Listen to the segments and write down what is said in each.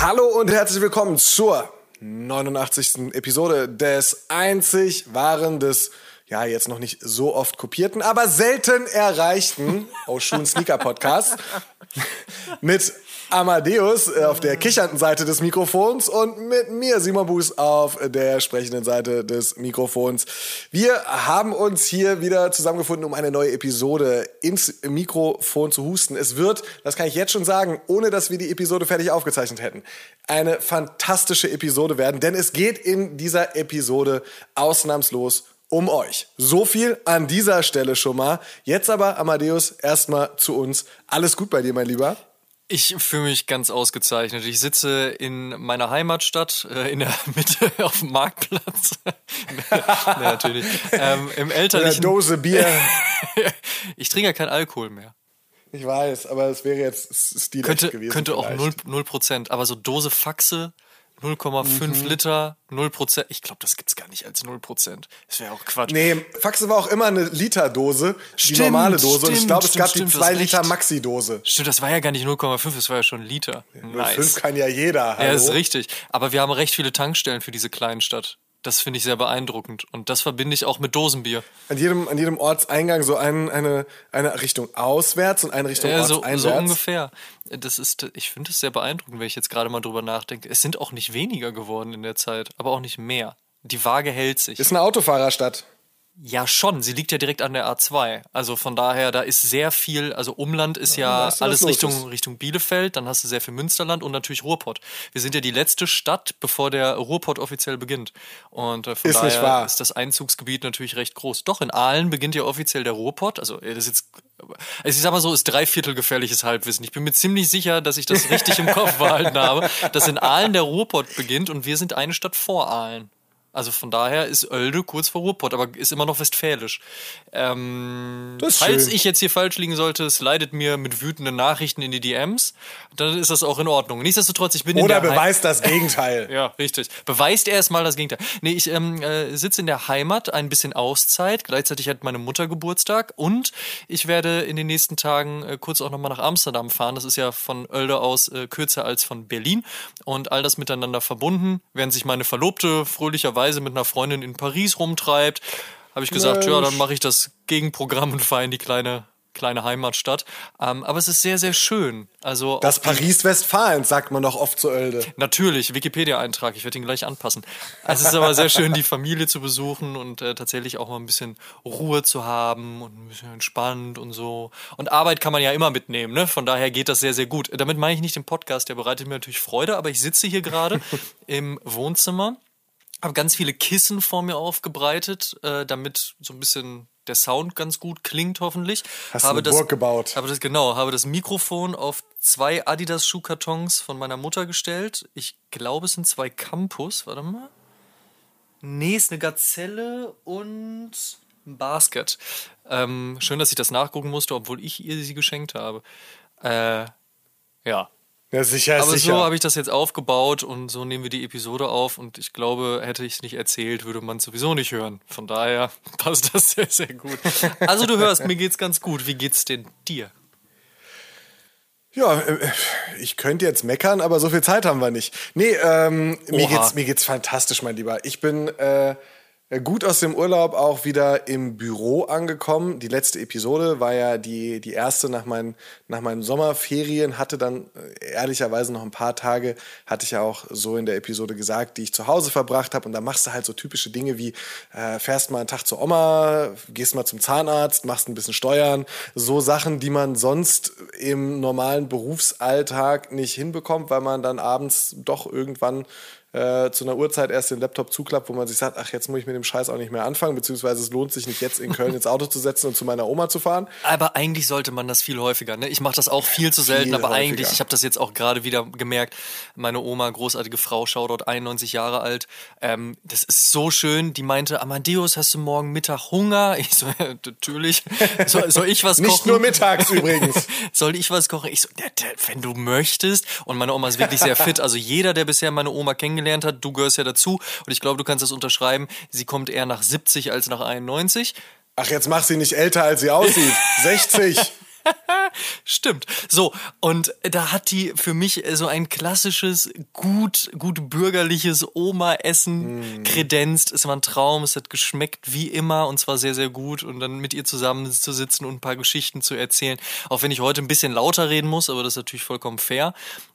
Hallo und herzlich willkommen zur 89. Episode des einzig wahren, des ja jetzt noch nicht so oft kopierten, aber selten erreichten Oh Schuhen Sneaker Podcast mit Amadeus äh, auf der kichernden Seite des Mikrofons und mit mir, Simon Buß, auf der sprechenden Seite des Mikrofons. Wir haben uns hier wieder zusammengefunden, um eine neue Episode ins Mikrofon zu husten. Es wird, das kann ich jetzt schon sagen, ohne dass wir die Episode fertig aufgezeichnet hätten, eine fantastische Episode werden, denn es geht in dieser Episode ausnahmslos um euch. So viel an dieser Stelle schon mal. Jetzt aber, Amadeus, erstmal zu uns. Alles gut bei dir, mein Lieber? Ich fühle mich ganz ausgezeichnet. Ich sitze in meiner Heimatstadt, äh, in der Mitte auf dem Marktplatz. nee, natürlich. Ähm, Im elterlichen. Eine Dose Bier. ich trinke ja keinen Alkohol mehr. Ich weiß, aber es wäre jetzt Stil könnte, gewesen. Könnte vielleicht. auch 0%, Prozent, aber so Dose Faxe 0,5 mhm. Liter, 0 Prozent. Ich glaube, das gibt's gar nicht als 0 Prozent. Das wäre auch Quatsch. Nee, Faxe war auch immer eine Literdose, die normale Dose. Stimmt, und ich glaube, es gab stimmt, die 2 Liter Maxi-Dose. Stimmt, das war ja gar nicht 0,5, das war ja schon Liter. Ja, nice. 5 kann ja jeder. Hallo? Ja, das ist richtig. Aber wir haben recht viele Tankstellen für diese kleinen Stadt. Das finde ich sehr beeindruckend. Und das verbinde ich auch mit Dosenbier. An jedem, an jedem Ortseingang so ein, eine, eine Richtung auswärts und eine Richtung ja, ortseinwärts. So, so ungefähr. Das ist, ich finde es sehr beeindruckend, wenn ich jetzt gerade mal drüber nachdenke. Es sind auch nicht weniger geworden in der Zeit, aber auch nicht mehr. Die Waage hält sich. Ist eine Autofahrerstadt. Ja, schon. Sie liegt ja direkt an der A2. Also von daher, da ist sehr viel, also Umland ist ja, ja alles Richtung, Richtung Bielefeld, dann hast du sehr viel Münsterland und natürlich Ruhrpott. Wir sind ja die letzte Stadt, bevor der Ruhrpott offiziell beginnt. Und äh, von ist daher ist das Einzugsgebiet natürlich recht groß. Doch, in Aalen beginnt ja offiziell der Ruhrpott. Also das ist jetzt, also ich sag mal so, ist dreiviertel gefährliches Halbwissen. Ich bin mir ziemlich sicher, dass ich das richtig im Kopf behalten habe, dass in Aalen der Ruhrpott beginnt und wir sind eine Stadt vor Aalen. Also von daher ist Oelde kurz vor Ruhrpott, aber ist immer noch westfälisch. Ähm, falls schön. ich jetzt hier falsch liegen sollte, es leidet mir mit wütenden Nachrichten in die DMs, dann ist das auch in Ordnung. Nichtsdestotrotz, ich bin Oder in der beweist Heim das Gegenteil. ja, richtig. Beweist erstmal das Gegenteil. Nee, ich ähm, äh, sitze in der Heimat, ein bisschen Auszeit. Gleichzeitig hat meine Mutter Geburtstag und ich werde in den nächsten Tagen äh, kurz auch nochmal nach Amsterdam fahren. Das ist ja von Oelde aus äh, kürzer als von Berlin und all das miteinander verbunden, während sich meine Verlobte fröhlicherweise Weise mit einer Freundin in Paris rumtreibt, habe ich gesagt, Mensch. ja, dann mache ich das Gegenprogramm und fahre in die kleine kleine Heimatstadt. Ähm, aber es ist sehr, sehr schön. Also das Paris Westfalens sagt man doch oft zu Oelde. Natürlich, Wikipedia-Eintrag, ich werde ihn gleich anpassen. Es ist aber sehr schön, die Familie zu besuchen und äh, tatsächlich auch mal ein bisschen Ruhe zu haben und ein bisschen entspannt und so. Und Arbeit kann man ja immer mitnehmen, ne? Von daher geht das sehr, sehr gut. Damit meine ich nicht den Podcast, der bereitet mir natürlich Freude, aber ich sitze hier gerade im Wohnzimmer habe ganz viele Kissen vor mir aufgebreitet, äh, damit so ein bisschen der Sound ganz gut klingt, hoffentlich. Hast habe du eine Burg gebaut? Habe das genau, habe das Mikrofon auf zwei Adidas Schuhkartons von meiner Mutter gestellt. Ich glaube, es sind zwei Campus. Warte mal. Nee, ist eine Gazelle und ein Basket. Ähm, schön, dass ich das nachgucken musste, obwohl ich ihr sie geschenkt habe. Äh, ja, ja, sicher, Aber sicher. so habe ich das jetzt aufgebaut und so nehmen wir die Episode auf und ich glaube, hätte ich es nicht erzählt, würde man es sowieso nicht hören. Von daher passt das sehr, sehr gut. Also du hörst, mir geht's ganz gut. Wie geht's denn dir? Ja, äh, ich könnte jetzt meckern, aber so viel Zeit haben wir nicht. Nee, ähm, mir, geht's, mir geht's fantastisch, mein Lieber. Ich bin äh, gut aus dem Urlaub auch wieder im Büro angekommen. Die letzte Episode war ja die, die erste nach meinen, nach meinen Sommerferien, hatte dann äh, ehrlicherweise noch ein paar Tage, hatte ich ja auch so in der Episode gesagt, die ich zu Hause verbracht habe. Und da machst du halt so typische Dinge wie äh, fährst mal einen Tag zur Oma, gehst mal zum Zahnarzt, machst ein bisschen Steuern. So Sachen, die man sonst im normalen Berufsalltag nicht hinbekommt, weil man dann abends doch irgendwann äh, zu einer Uhrzeit erst den Laptop zuklappt, wo man sich sagt, ach, jetzt muss ich mit dem Scheiß auch nicht mehr anfangen, beziehungsweise es lohnt sich nicht jetzt in Köln ins Auto zu setzen und zu meiner Oma zu fahren. Aber eigentlich sollte man das viel häufiger. Ne? Ich mache das auch viel zu selten, viel aber häufiger. eigentlich, ich habe das jetzt auch gerade wieder gemerkt, meine Oma, großartige Frau, Shoutout, 91 Jahre alt, ähm, das ist so schön, die meinte, Amadeus, hast du morgen Mittag Hunger? Ich so, ja, natürlich. Soll, soll ich was kochen? Nicht nur mittags übrigens. soll ich was kochen? Ich so, wenn du möchtest. Und meine Oma ist wirklich sehr fit. Also jeder, der bisher meine Oma kennengelernt hat, du gehörst ja dazu. Und ich glaube, du kannst das unterschreiben. Sie kommt eher nach 70 als nach 91. Ach, jetzt mach sie nicht älter, als sie aussieht. 60. Stimmt. So, und da hat die für mich so ein klassisches, gut, gut bürgerliches Oma-Essen mm. kredenzt. Es war ein Traum, es hat geschmeckt wie immer und zwar sehr, sehr gut. Und dann mit ihr zusammen zu sitzen und ein paar Geschichten zu erzählen. Auch wenn ich heute ein bisschen lauter reden muss, aber das ist natürlich vollkommen fair.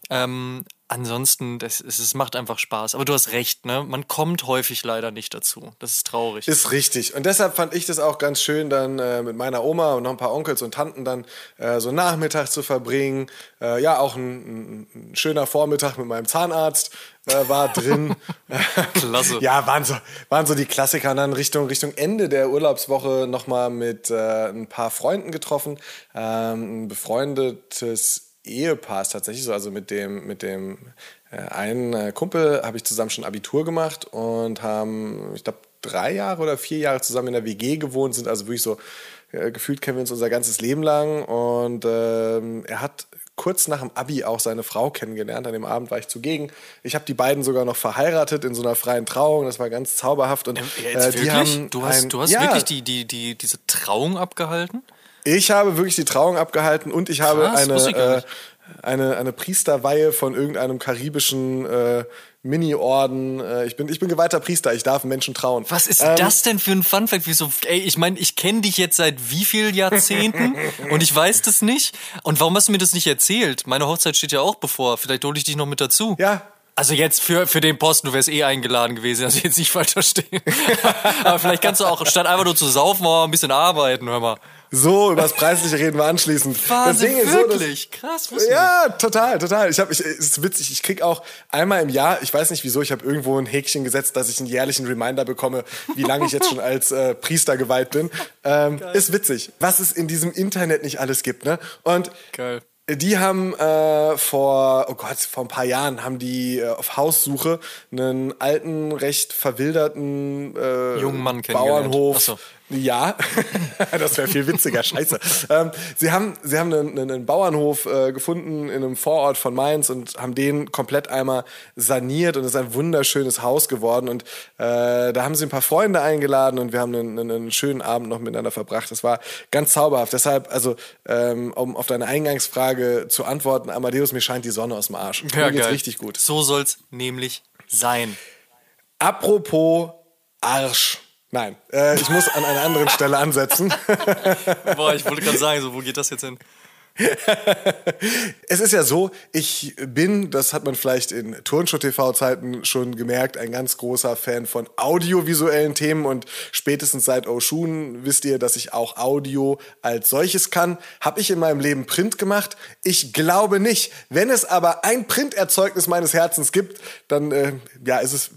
Ähm, ansonsten, das, es macht einfach Spaß. Aber du hast recht, ne? Man kommt häufig leider nicht dazu. Das ist traurig. Ist richtig. Und deshalb fand ich das auch ganz schön, dann äh, mit meiner Oma und noch ein paar Onkels und Tanten dann äh, so Nachmittag zu verbringen. Äh, ja, auch ein, ein, schöner Vormittag mit meinem Zahnarzt äh, war drin. Klasse. ja, waren so, waren so die Klassiker. Und dann Richtung, Richtung Ende der Urlaubswoche nochmal mit äh, ein paar Freunden getroffen. Ähm, ein befreundetes Ehepaars tatsächlich so. Also mit dem, mit dem äh, einen äh, Kumpel habe ich zusammen schon Abitur gemacht und haben, ich glaube, drei Jahre oder vier Jahre zusammen in der WG gewohnt, sind also wirklich so, äh, gefühlt kennen wir uns unser ganzes Leben lang. Und ähm, er hat kurz nach dem Abi auch seine Frau kennengelernt. An dem Abend war ich zugegen. Ich habe die beiden sogar noch verheiratet in so einer freien Trauung. Das war ganz zauberhaft. Und, äh, die haben du hast, ein, du hast ja, wirklich die, die, die, diese Trauung abgehalten? Ich habe wirklich die Trauung abgehalten und ich habe Krass, eine, äh, eine, eine Priesterweihe von irgendeinem karibischen äh, Mini-Orden. Äh, ich, bin, ich bin geweihter Priester, ich darf Menschen trauen. Was ist ähm, das denn für ein Funfact? Wieso, ey, ich meine, ich kenne dich jetzt seit wie vielen Jahrzehnten und ich weiß das nicht. Und warum hast du mir das nicht erzählt? Meine Hochzeit steht ja auch bevor. Vielleicht hole ich dich noch mit dazu. Ja, also jetzt für, für den Posten, du wärst eh eingeladen gewesen, also jetzt nicht falsch verstehen. Aber vielleicht kannst du auch, statt einfach nur zu saufen, mal ein bisschen arbeiten, hör mal. So, über das Preisliche reden wir anschließend. Wahnsinn, das Ding wirklich? So, dass, Krass, Ja, total, total. Ich hab, ich, es ist witzig, ich krieg auch einmal im Jahr, ich weiß nicht wieso, ich habe irgendwo ein Häkchen gesetzt, dass ich einen jährlichen Reminder bekomme, wie lange ich jetzt schon als äh, Priester geweiht bin. Ähm, ist witzig, was es in diesem Internet nicht alles gibt, ne? Und Geil. Die haben äh, vor, oh Gott, vor ein paar Jahren haben die äh, auf Haussuche einen alten, recht verwilderten äh, jungen Mann Bauernhof so. Ja, das wäre viel witziger. Scheiße. Ähm, sie haben, sie haben einen, einen Bauernhof äh, gefunden in einem Vorort von Mainz und haben den komplett einmal saniert und es ist ein wunderschönes Haus geworden. Und äh, da haben sie ein paar Freunde eingeladen und wir haben einen, einen, schönen Abend noch miteinander verbracht. Das war ganz zauberhaft. Deshalb, also, ähm, um auf deine Eingangsfrage zu antworten, Amadeus, mir scheint die Sonne aus dem Arsch. Ja, mir geht's geil. richtig gut. So soll's nämlich sein. Apropos Arsch. Nein, äh, ich muss an einer anderen Stelle ansetzen. Boah, ich wollte gerade sagen, so, wo geht das jetzt hin? es ist ja so, ich bin, das hat man vielleicht in Turnshow-TV-Zeiten schon gemerkt, ein ganz großer Fan von audiovisuellen Themen und spätestens seit Oshun wisst ihr, dass ich auch Audio als solches kann. Habe ich in meinem Leben Print gemacht? Ich glaube nicht. Wenn es aber ein Printerzeugnis meines Herzens gibt, dann äh, ja, ist es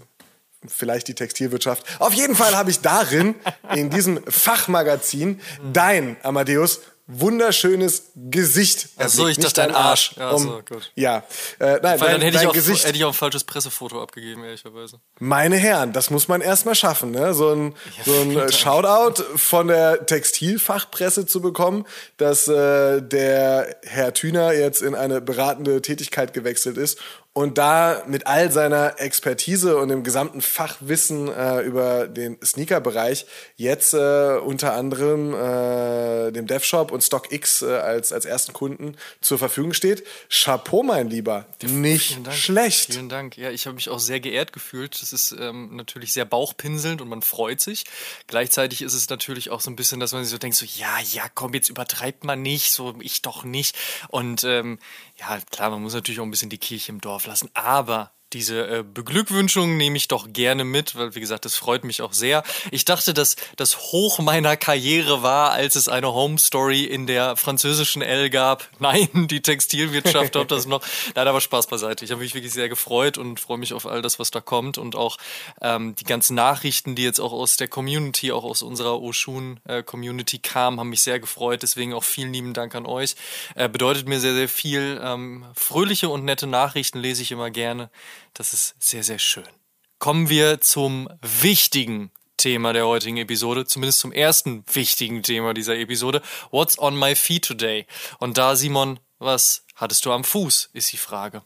vielleicht die Textilwirtschaft. Auf jeden Fall habe ich darin, in diesem Fachmagazin, dein, Amadeus, wunderschönes Gesicht. Ach so, ich dachte dein Arsch. Ja, um, so, gut. ja. Äh, nein, Weil dann hätte, ich auch, Gesicht. hätte ich auch ein falsches Pressefoto abgegeben, ehrlicherweise. Meine Herren, das muss man erstmal schaffen, ne? So ein, ja, so ein Shoutout von der Textilfachpresse zu bekommen, dass äh, der Herr Thüner jetzt in eine beratende Tätigkeit gewechselt ist und da mit all seiner Expertise und dem gesamten Fachwissen äh, über den Sneaker-Bereich jetzt äh, unter anderem äh, dem DevShop und StockX äh, als, als ersten Kunden zur Verfügung steht. Chapeau, mein Lieber. Nicht schlecht. Vielen Dank. Ja, ich habe mich auch sehr geehrt gefühlt. Das ist ähm, natürlich sehr bauchpinselnd und man freut sich. Gleichzeitig ist es natürlich auch so ein bisschen, dass man sich so denkt, so ja, ja, komm, jetzt übertreibt man nicht, so ich doch nicht. Und ähm, ja, klar, man muss natürlich auch ein bisschen die Kirche im Dorf lassen, aber diese äh, Beglückwünschung nehme ich doch gerne mit, weil wie gesagt, das freut mich auch sehr. Ich dachte, dass das Hoch meiner Karriere war, als es eine Home Story in der französischen L gab. Nein, die Textilwirtschaft, ob das noch. Nein, aber Spaß beiseite. Ich habe mich wirklich sehr gefreut und freue mich auf all das, was da kommt und auch ähm, die ganzen Nachrichten, die jetzt auch aus der Community, auch aus unserer Oshun äh, Community kamen, haben mich sehr gefreut. Deswegen auch vielen lieben Dank an euch. Äh, bedeutet mir sehr, sehr viel. Ähm, fröhliche und nette Nachrichten lese ich immer gerne. Das ist sehr, sehr schön. Kommen wir zum wichtigen Thema der heutigen Episode, zumindest zum ersten wichtigen Thema dieser Episode. What's on my feet today? Und da, Simon, was hattest du am Fuß, ist die Frage.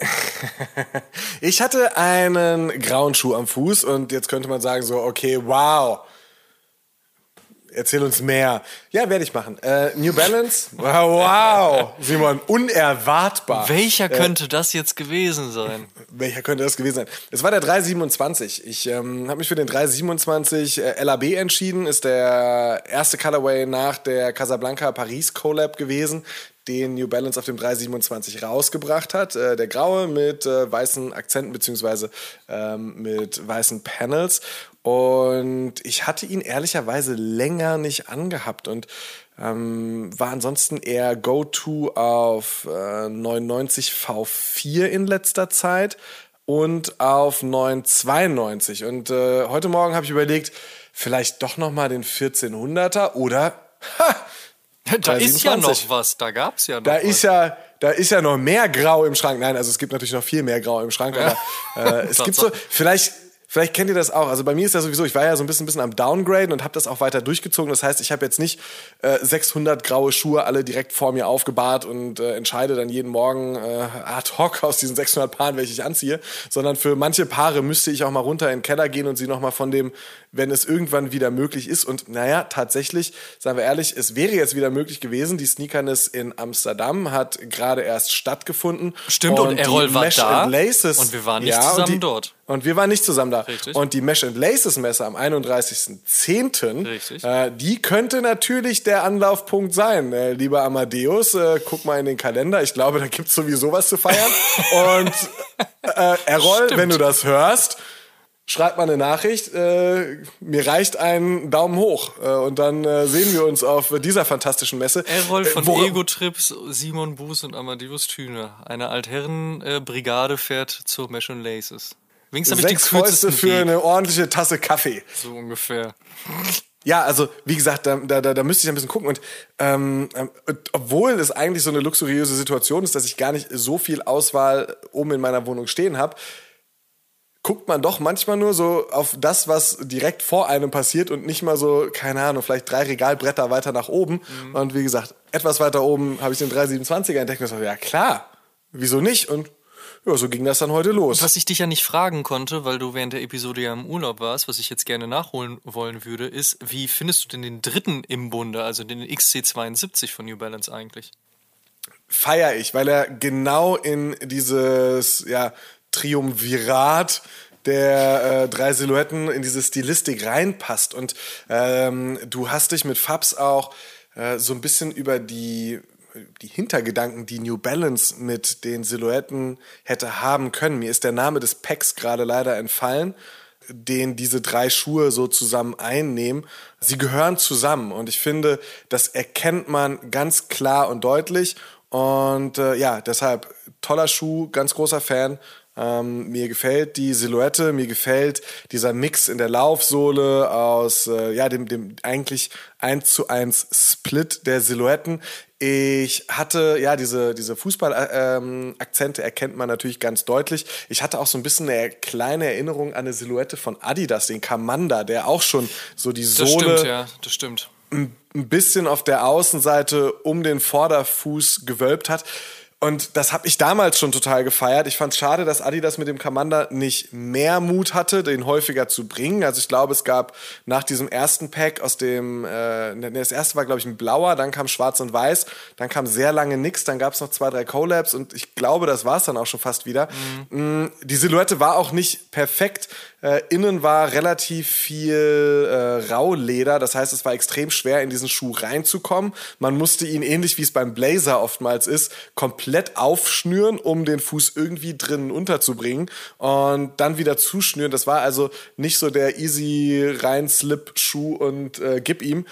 ich hatte einen grauen Schuh am Fuß und jetzt könnte man sagen so, okay, wow, Erzähl uns mehr. Ja, werde ich machen. Äh, New Balance. Wow, Simon, unerwartbar. Welcher äh, könnte das jetzt gewesen sein? Welcher könnte das gewesen sein? Es war der 327. Ich ähm, habe mich für den 327 äh, LAB entschieden. Ist der erste Colorway nach der Casablanca Paris Collab gewesen den New Balance auf dem 327 rausgebracht hat. Äh, der graue mit äh, weißen Akzenten beziehungsweise ähm, mit weißen Panels. Und ich hatte ihn ehrlicherweise länger nicht angehabt und ähm, war ansonsten eher Go-To auf äh, 99 V4 in letzter Zeit und auf 992. Und äh, heute Morgen habe ich überlegt, vielleicht doch noch mal den 1400er oder ha, da ist ja noch was, da gab's ja noch Da was. ist ja da ist ja noch mehr Grau im Schrank. Nein, also es gibt natürlich noch viel mehr Grau im Schrank, aber äh, es gibt so vielleicht Vielleicht kennt ihr das auch. Also bei mir ist ja sowieso, ich war ja so ein bisschen, bisschen am Downgraden und habe das auch weiter durchgezogen. Das heißt, ich habe jetzt nicht äh, 600 graue Schuhe alle direkt vor mir aufgebahrt und äh, entscheide dann jeden Morgen äh, ad hoc aus diesen 600 Paaren, welche ich anziehe, sondern für manche Paare müsste ich auch mal runter in den Keller gehen und sie nochmal von dem, wenn es irgendwann wieder möglich ist. Und naja, tatsächlich, sagen wir ehrlich, es wäre jetzt wieder möglich gewesen. Die Sneakerness in Amsterdam hat gerade erst stattgefunden. Stimmt, und, und Errol war da und wir waren nicht ja, zusammen dort. Und wir waren nicht zusammen da. Richtig. Und die Mesh and Laces Messe am 31.10., äh, die könnte natürlich der Anlaufpunkt sein. Äh, lieber Amadeus, äh, guck mal in den Kalender. Ich glaube, da gibt's sowieso was zu feiern. und äh, Errol, Stimmt. wenn du das hörst, schreib mal eine Nachricht. Äh, mir reicht ein Daumen hoch. Äh, und dann äh, sehen wir uns auf dieser fantastischen Messe. Errol von äh, Ego Trips, Simon Buß und Amadeus Thüne. Eine Altherrenbrigade fährt zur Mesh and Laces. Wenigstens habe ich die Fäuste für Weg. eine ordentliche Tasse Kaffee. So ungefähr. Ja, also wie gesagt, da, da, da müsste ich ein bisschen gucken. Und ähm, ähm, obwohl es eigentlich so eine luxuriöse Situation ist, dass ich gar nicht so viel Auswahl oben in meiner Wohnung stehen habe, guckt man doch manchmal nur so auf das, was direkt vor einem passiert und nicht mal so, keine Ahnung, vielleicht drei Regalbretter weiter nach oben. Mhm. Und wie gesagt, etwas weiter oben habe ich den 327er entdeckt und so, ja klar, wieso nicht? Und ja, so ging das dann heute los. Was ich dich ja nicht fragen konnte, weil du während der Episode ja im Urlaub warst, was ich jetzt gerne nachholen wollen würde, ist, wie findest du denn den dritten im Bunde, also den XC72 von New Balance eigentlich? Feier ich, weil er genau in dieses ja, Triumvirat der äh, drei Silhouetten in diese Stilistik reinpasst. Und ähm, du hast dich mit Fabs auch äh, so ein bisschen über die die Hintergedanken, die New Balance mit den Silhouetten hätte haben können. Mir ist der Name des Packs gerade leider entfallen, den diese drei Schuhe so zusammen einnehmen. Sie gehören zusammen und ich finde, das erkennt man ganz klar und deutlich. Und äh, ja, deshalb toller Schuh, ganz großer Fan ähm, mir gefällt die Silhouette, mir gefällt dieser Mix in der Laufsohle aus äh, ja dem, dem eigentlich eins zu eins Split der Silhouetten. Ich hatte, ja, diese, diese Fußball-Akzente ähm, erkennt man natürlich ganz deutlich. Ich hatte auch so ein bisschen eine kleine Erinnerung an eine Silhouette von Adidas, den Kamanda, der auch schon so die Sohle. Das stimmt, ja, das stimmt. Ein bisschen auf der Außenseite um den Vorderfuß gewölbt hat. Und das habe ich damals schon total gefeiert. Ich fand es schade, dass Adidas mit dem Commander nicht mehr Mut hatte, den häufiger zu bringen. Also ich glaube, es gab nach diesem ersten Pack aus dem, äh, ne, das erste war glaube ich ein blauer, dann kam schwarz und weiß, dann kam sehr lange nix, dann gab es noch zwei, drei Collabs und ich glaube, das war es dann auch schon fast wieder. Mhm. Die Silhouette war auch nicht perfekt. Äh, innen war relativ viel äh, Rauleder, das heißt, es war extrem schwer, in diesen Schuh reinzukommen. Man musste ihn, ähnlich wie es beim Blazer oftmals ist, komplett komplett aufschnüren, um den Fuß irgendwie drinnen unterzubringen und dann wieder zuschnüren. Das war also nicht so der easy rein Slip Schuh und äh, gib ihm,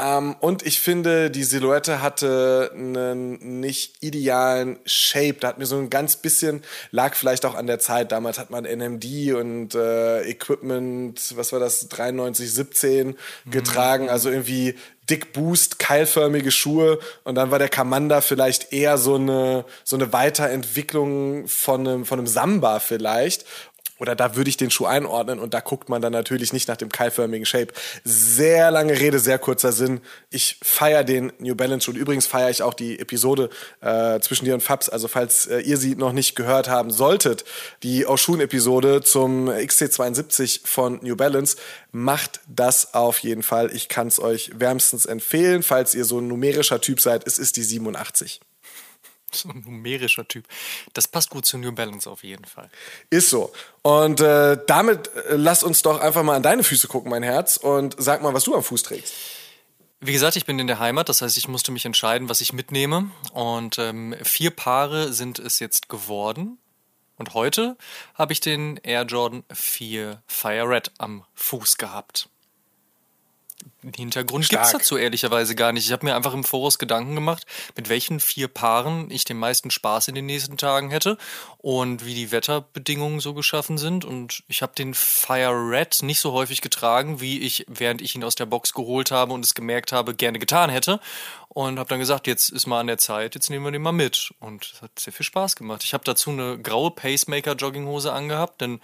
ähm, und ich finde, die Silhouette hatte einen nicht idealen Shape. Da hat mir so ein ganz bisschen, lag vielleicht auch an der Zeit. Damals hat man NMD und äh, Equipment, was war das, 93, 17 mhm. getragen. Also irgendwie Dick Boost, keilförmige Schuhe. Und dann war der Commander vielleicht eher so eine, so eine Weiterentwicklung von einem, von einem Samba vielleicht oder da würde ich den Schuh einordnen und da guckt man dann natürlich nicht nach dem keilförmigen Shape. Sehr lange Rede, sehr kurzer Sinn. Ich feiere den New Balance Schuh. Übrigens feiere ich auch die Episode äh, zwischen dir und Fabs. Also falls äh, ihr sie noch nicht gehört haben solltet, die Oshun-Episode zum XC72 von New Balance, macht das auf jeden Fall. Ich kann es euch wärmstens empfehlen, falls ihr so ein numerischer Typ seid. Es ist die 87. So ein numerischer Typ. Das passt gut zu New Balance auf jeden Fall. Ist so. Und äh, damit äh, lass uns doch einfach mal an deine Füße gucken, mein Herz, und sag mal, was du am Fuß trägst. Wie gesagt, ich bin in der Heimat, das heißt, ich musste mich entscheiden, was ich mitnehme. Und ähm, vier Paare sind es jetzt geworden. Und heute habe ich den Air Jordan 4 Fire Red am Fuß gehabt. Hintergrund gibt es dazu ehrlicherweise gar nicht. Ich habe mir einfach im Voraus Gedanken gemacht, mit welchen vier Paaren ich den meisten Spaß in den nächsten Tagen hätte und wie die Wetterbedingungen so geschaffen sind. Und ich habe den Fire Red nicht so häufig getragen, wie ich, während ich ihn aus der Box geholt habe und es gemerkt habe, gerne getan hätte und habe dann gesagt, jetzt ist mal an der Zeit, jetzt nehmen wir den mal mit. Und es hat sehr viel Spaß gemacht. Ich habe dazu eine graue Pacemaker-Jogginghose angehabt, einen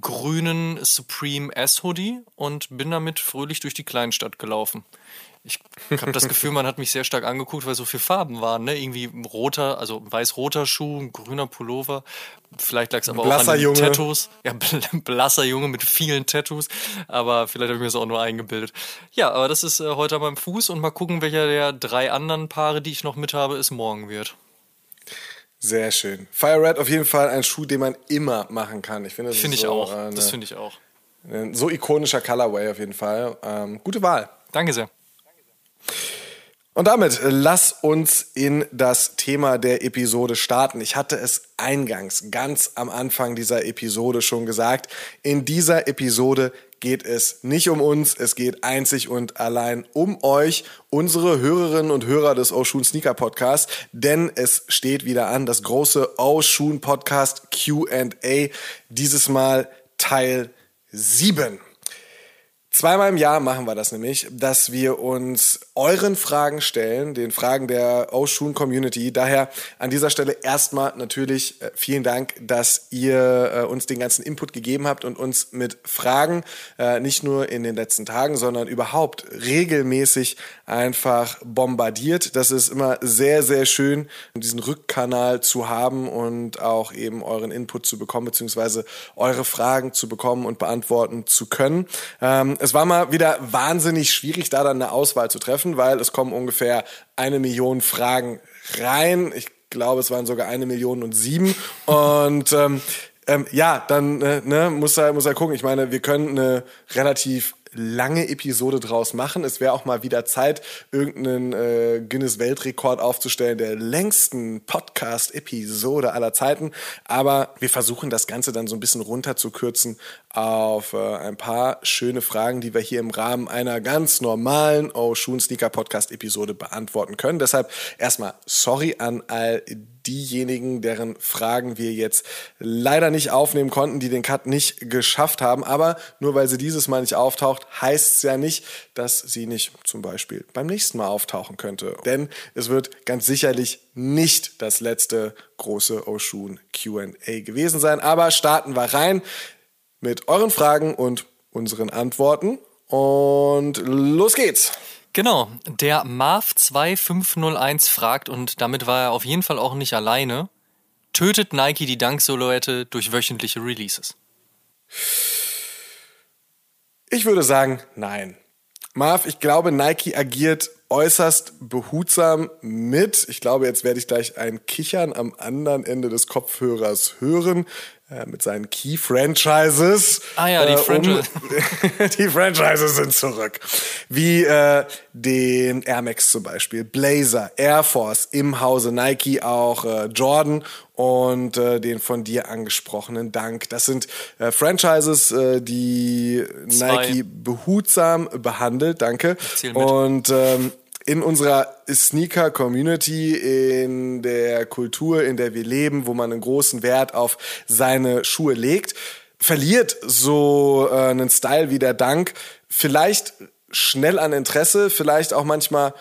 grünen Supreme S-Hoodie und bin damit fröhlich durch die Kleinstadt gelaufen ich habe das Gefühl, man hat mich sehr stark angeguckt, weil so viele Farben waren. Ne? Irgendwie roter, also weiß-roter Schuh, grüner Pullover. Vielleicht lag es aber blasser auch an Junge. Tattoos. Ja, blasser Junge mit vielen Tattoos. Aber vielleicht habe ich mir das auch nur eingebildet. Ja, aber das ist äh, heute an meinem Fuß und mal gucken, welcher der drei anderen Paare, die ich noch mit habe, es morgen wird. Sehr schön. Fire Red auf jeden Fall ein Schuh, den man immer machen kann. Ich finde, das finde ich so auch. Eine, das finde ich auch. Ein so ikonischer Colorway auf jeden Fall. Ähm, gute Wahl. Danke sehr. Und damit äh, lass uns in das Thema der Episode starten. Ich hatte es eingangs ganz am Anfang dieser Episode schon gesagt. In dieser Episode geht es nicht um uns, es geht einzig und allein um euch, unsere Hörerinnen und Hörer des Oshun Sneaker Podcasts, denn es steht wieder an, das große Oshun Podcast Q&A, dieses Mal Teil 7. Zweimal im Jahr machen wir das nämlich, dass wir uns euren Fragen stellen, den Fragen der Oshun Community. Daher an dieser Stelle erstmal natürlich äh, vielen Dank, dass ihr äh, uns den ganzen Input gegeben habt und uns mit Fragen äh, nicht nur in den letzten Tagen, sondern überhaupt regelmäßig einfach bombardiert. Das ist immer sehr, sehr schön, diesen Rückkanal zu haben und auch eben euren Input zu bekommen, beziehungsweise eure Fragen zu bekommen und beantworten zu können. Es war mal wieder wahnsinnig schwierig, da dann eine Auswahl zu treffen, weil es kommen ungefähr eine Million Fragen rein. Ich glaube, es waren sogar eine Million und sieben. Und ähm, ähm, ja, dann äh, ne, muss er muss er gucken. Ich meine, wir können eine relativ lange Episode draus machen. Es wäre auch mal wieder Zeit, irgendeinen äh, Guinness-Weltrekord aufzustellen der längsten Podcast-Episode aller Zeiten. Aber wir versuchen das Ganze dann so ein bisschen runterzukürzen auf äh, ein paar schöne Fragen, die wir hier im Rahmen einer ganz normalen Oh Schuhen Sneaker Podcast Episode beantworten können. Deshalb erstmal sorry an all diejenigen, deren Fragen wir jetzt leider nicht aufnehmen konnten, die den Cut nicht geschafft haben. Aber nur weil sie dieses Mal nicht auftaucht, heißt es ja nicht, dass sie nicht zum Beispiel beim nächsten Mal auftauchen könnte. Denn es wird ganz sicherlich nicht das letzte große Oshun Q&A gewesen sein. Aber starten wir rein mit euren Fragen und unseren Antworten. Und los geht's! Genau, der Marv2501 fragt, und damit war er auf jeden Fall auch nicht alleine, tötet Nike die Dunk-Silhouette durch wöchentliche Releases? Ich würde sagen, nein. Marv, ich glaube, Nike agiert äußerst behutsam mit. Ich glaube, jetzt werde ich gleich ein Kichern am anderen Ende des Kopfhörers hören. Äh, mit seinen Key-Franchises. Ah ja, die, äh, Franchise. um, die Franchises sind zurück. Wie äh, den Air Max zum Beispiel, Blazer, Air Force, im Hause Nike auch äh, Jordan und äh, den von dir angesprochenen Dank. Das sind äh, Franchises, äh, die Zwei. Nike behutsam behandelt, danke. Und ähm, in unserer Sneaker-Community, in der Kultur, in der wir leben, wo man einen großen Wert auf seine Schuhe legt, verliert so äh, einen Style wie der Dank vielleicht schnell an Interesse, vielleicht auch manchmal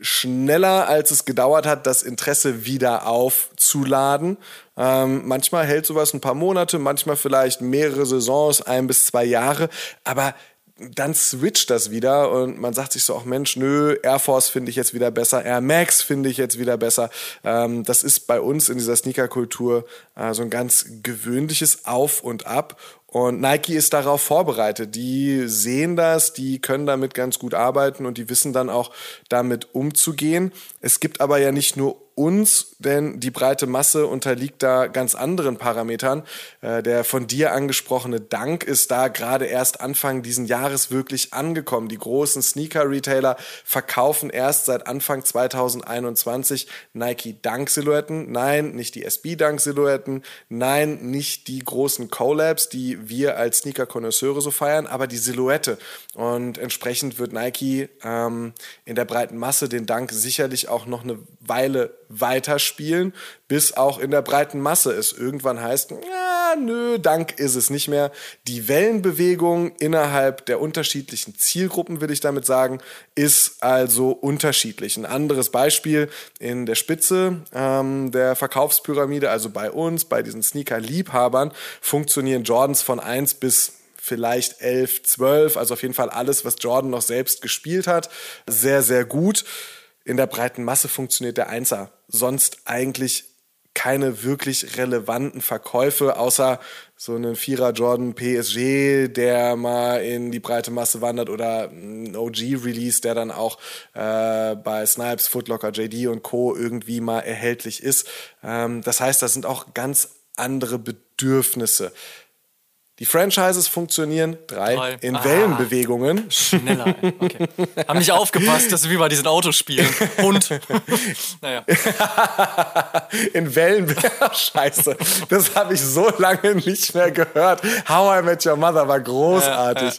schneller, als es gedauert hat, das Interesse wieder aufzuladen. Ähm, manchmal hält sowas ein paar Monate, manchmal vielleicht mehrere Saisons, ein bis zwei Jahre, aber dann switcht das wieder und man sagt sich so, auch Mensch, nö, Air Force finde ich jetzt wieder besser, Air Max finde ich jetzt wieder besser. Ähm, das ist bei uns in dieser Sneaker-Kultur äh, so ein ganz gewöhnliches Auf und Ab. Und Nike ist darauf vorbereitet. Die sehen das, die können damit ganz gut arbeiten und die wissen dann auch damit umzugehen. Es gibt aber ja nicht nur uns, denn die breite Masse unterliegt da ganz anderen Parametern. Äh, der von dir angesprochene Dank ist da gerade erst Anfang diesen Jahres wirklich angekommen. Die großen Sneaker-Retailer verkaufen erst seit Anfang 2021 Nike Dunk-Silhouetten. Nein, nicht die SB-Dunk-Silhouetten. Nein, nicht die großen Collabs, die wir als Sneaker-Konnoisseure so feiern, aber die Silhouette. Und entsprechend wird Nike ähm, in der breiten Masse den Dank sicherlich auch noch eine Weile weiterspielen, bis auch in der breiten Masse es irgendwann heißt, ja, nö, Dank ist es nicht mehr. Die Wellenbewegung innerhalb der unterschiedlichen Zielgruppen, will ich damit sagen, ist also unterschiedlich. Ein anderes Beispiel in der Spitze ähm, der Verkaufspyramide, also bei uns, bei diesen Sneaker-Liebhabern, funktionieren Jordans von 1 bis vielleicht 11, 12, also auf jeden Fall alles, was Jordan noch selbst gespielt hat, sehr, sehr gut. In der breiten Masse funktioniert der Einser. Sonst eigentlich keine wirklich relevanten Verkäufe, außer so einen Vierer Jordan PSG, der mal in die breite Masse wandert oder ein OG-Release, der dann auch äh, bei Snipes, Footlocker, JD und Co. irgendwie mal erhältlich ist. Ähm, das heißt, das sind auch ganz andere Bedürfnisse. Die Franchises funktionieren drei, Drei. in Ah. Wellenbewegungen. Schneller. Okay. Haben nicht aufgepasst, dass wir wie bei diesen Autospielen. Hund. naja. in Wellen. Scheiße, das habe ich so lange nicht mehr gehört. How I Met Your Mother war großartig.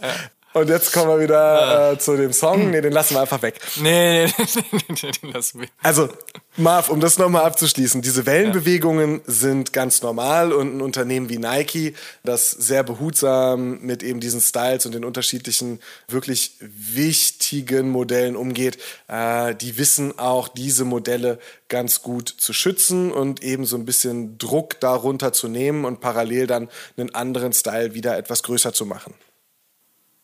Und jetzt kommen wir wieder äh, zu dem Song. Nee, den lassen wir einfach weg. Nee, nee, nee, nee, nee, lass mich. Also, Marv, um das nochmal abzuschließen, diese Wellenbewegungen sind ganz normal und ein Unternehmen wie Nike, das sehr behutsam mit eben diesen Styles und den unterschiedlichen, wirklich wichtigen Modellen umgeht, äh, die wissen auch, diese Modelle ganz gut zu schützen und eben so ein bisschen Druck darunter zu nehmen und parallel dann einen anderen Style wieder etwas größer zu machen.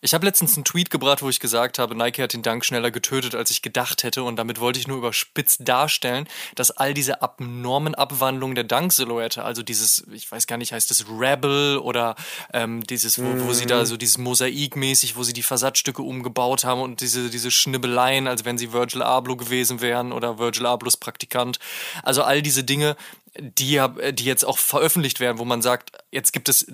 Ich habe letztens einen Tweet gebracht, wo ich gesagt habe, Nike hat den Dank schneller getötet, als ich gedacht hätte. Und damit wollte ich nur überspitzt darstellen, dass all diese abnormen Abwandlungen der Dank-Silhouette, also dieses, ich weiß gar nicht, heißt das Rebel oder ähm, dieses, wo, wo sie da so dieses Mosaikmäßig, wo sie die Versatzstücke umgebaut haben und diese, diese Schnibbeleien, als wenn sie Virgil Abloh gewesen wären oder Virgil Ablohs Praktikant. Also all diese Dinge, die, die jetzt auch veröffentlicht werden, wo man sagt, jetzt gibt es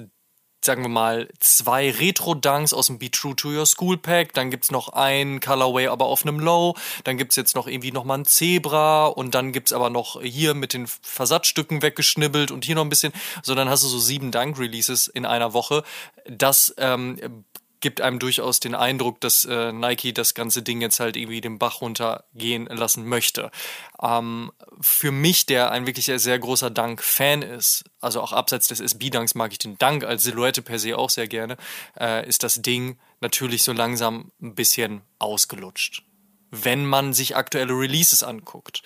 sagen wir mal, zwei Retro-Dunks aus dem Be True to Your School Pack, dann gibt's noch ein Colorway, aber auf einem Low, dann gibt's jetzt noch irgendwie nochmal ein Zebra. Und dann gibt's aber noch hier mit den Versatzstücken weggeschnibbelt und hier noch ein bisschen, so dann hast du so sieben Dunk-Releases in einer Woche. Das ähm, gibt einem durchaus den Eindruck, dass äh, Nike das ganze Ding jetzt halt irgendwie den Bach runtergehen lassen möchte. Ähm, für mich, der ein wirklich sehr, großer Dunk-Fan ist, also auch abseits des SB-Dunks mag ich den Dunk als Silhouette per se auch sehr gerne, äh, ist das Ding natürlich so langsam ein bisschen ausgelutscht. Wenn man sich aktuelle Releases anguckt.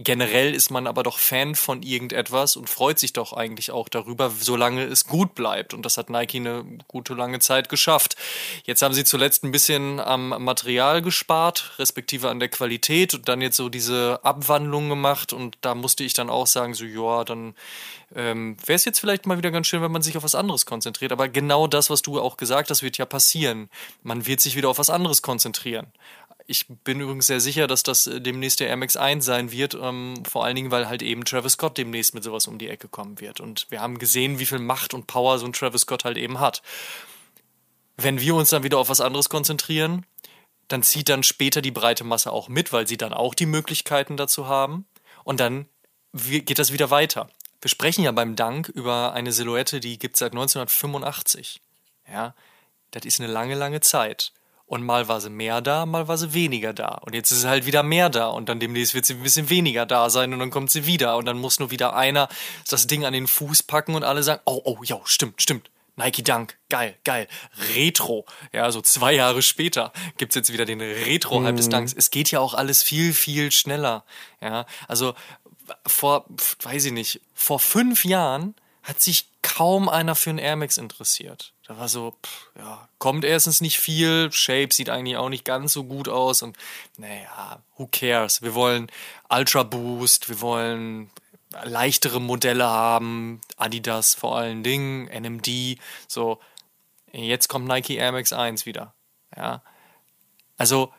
Generell ist man aber doch Fan von irgendetwas und freut sich doch eigentlich auch darüber, solange es gut bleibt. Und das hat Nike eine gute lange Zeit geschafft. Jetzt haben sie zuletzt ein bisschen am Material gespart, respektive an der Qualität und dann jetzt so diese Abwandlung gemacht. Und da musste ich dann auch sagen, so, ja, dann ähm, wäre es jetzt vielleicht mal wieder ganz schön, wenn man sich auf was anderes konzentriert. Aber genau das, was du auch gesagt hast, wird ja passieren. Man wird sich wieder auf was anderes konzentrieren Ich bin übrigens sehr sicher, dass das äh, demnächst der Air Max 1 sein wird, ähm, vor allen Dingen, weil halt eben Travis Scott demnächst mit sowas um die Ecke kommen wird. Und wir haben gesehen, wie viel Macht und Power so ein Travis Scott halt eben hat. Wenn wir uns dann wieder auf was anderes konzentrieren, dann zieht dann später die breite Masse auch mit, weil sie dann auch die Möglichkeiten dazu haben. Und dann geht das wieder weiter. Wir sprechen ja beim Dank über eine Silhouette, die gibt es seit 1985. Ja, das ist eine lange, lange Zeit. Und mal war sie mehr da, mal war sie weniger da. Und jetzt ist sie halt wieder mehr da. Und dann demnächst wird sie ein bisschen weniger da sein und dann kommt sie wieder. Und dann muss nur wieder einer das Ding an den Fuß packen und alle sagen, oh, oh, ja, stimmt, stimmt. Nike Dunk, geil, geil. Retro. Ja, so zwei Jahre später gibt's jetzt wieder den Retro-Hype mhm. des Dunks. Es geht ja auch alles viel, viel schneller. Ja, also vor, weiß ich nicht, vor fünf Jahren hat sich kaum einer für einen Air Max interessiert. Da war so, pff, ja, kommt erstens nicht viel, Shape sieht eigentlich auch nicht ganz so gut aus und naja, who cares? Wir wollen Ultra Boost, wir wollen leichtere Modelle haben, Adidas vor allen Dingen, NMD, so. Jetzt kommt Nike Air Max 1 wieder. Ja. Also,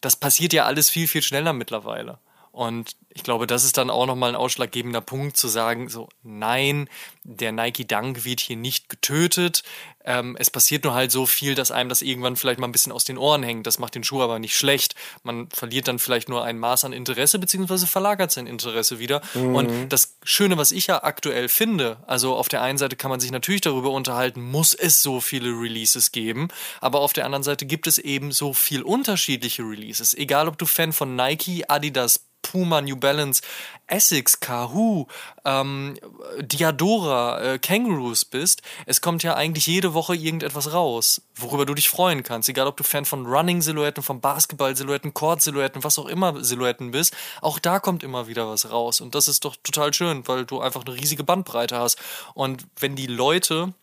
das passiert ja alles viel, viel schneller mittlerweile. Und ich glaube, das ist dann auch nochmal ein ausschlaggebender Punkt zu sagen, so, nein, der Nike Dunk wird hier nicht getötet. Ähm, es passiert nur halt so viel, dass einem das irgendwann vielleicht mal ein bisschen aus den Ohren hängt. Das macht den Schuh aber nicht schlecht. Man verliert dann vielleicht nur ein Maß an Interesse, beziehungsweise verlagert sein Interesse wieder. Mhm. Und das Schöne, was ich ja aktuell finde, also auf der einen Seite kann man sich natürlich darüber unterhalten, muss es so viele Releases geben, aber auf der anderen Seite gibt es eben so viel unterschiedliche Releases. Egal, ob du Fan von Nike, Adidas, Puma, New Balance, Essex, Kahoo, ähm, Diadora, äh, Kangaroos bist, es kommt ja eigentlich jede Woche irgendetwas raus, worüber du dich freuen kannst. Egal, ob du Fan von Running-Silhouetten, von Basketball-Silhouetten, Court-Silhouetten, was auch immer Silhouetten bist, auch da kommt immer wieder was raus. Und das ist doch total schön, weil du einfach eine riesige Bandbreite hast. Und wenn die Leute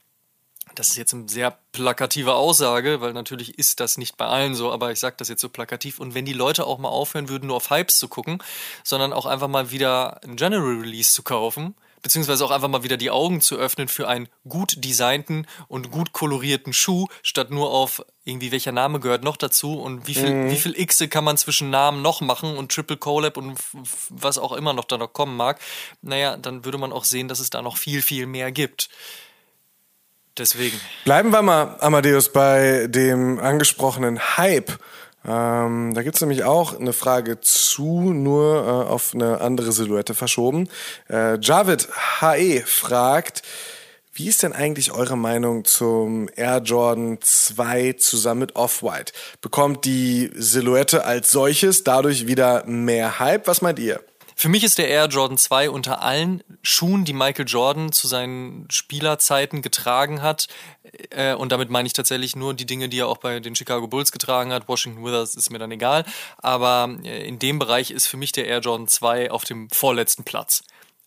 das ist jetzt eine sehr plakative Aussage, weil natürlich ist das nicht bei allen so, aber ich sage das jetzt so plakativ. Und wenn die Leute auch mal aufhören würden, nur auf Hypes zu gucken, sondern auch einfach mal wieder ein General Release zu kaufen, beziehungsweise auch einfach mal wieder die Augen zu öffnen für einen gut designten und gut kolorierten Schuh, statt nur auf irgendwie welcher Name gehört noch dazu und wie viel, mhm. wie viel Xe kann man zwischen Namen noch machen und Triple Collab und was auch immer noch da noch kommen mag. Naja, dann würde man auch sehen, dass es da noch viel, viel mehr gibt. Deswegen. Bleiben wir mal, Amadeus, bei dem angesprochenen Hype. Ähm, da gibt's nämlich auch eine Frage zu, nur äh, auf eine andere Silhouette verschoben. Äh, Javid HE fragt, wie ist denn eigentlich eure Meinung zum Air Jordan 2 zusammen mit Off-White? Bekommt die Silhouette als solches dadurch wieder mehr Hype? Was meint ihr? Für mich ist der Air Jordan 2 unter allen Schuhen, die Michael Jordan zu seinen Spielerzeiten getragen hat, äh, und damit meine ich tatsächlich nur die Dinge, die er auch bei den Chicago Bulls getragen hat. Washington Wizards ist mir dann egal. Aber äh, in dem Bereich ist für mich der Air Jordan 2 auf dem vorletzten Platz.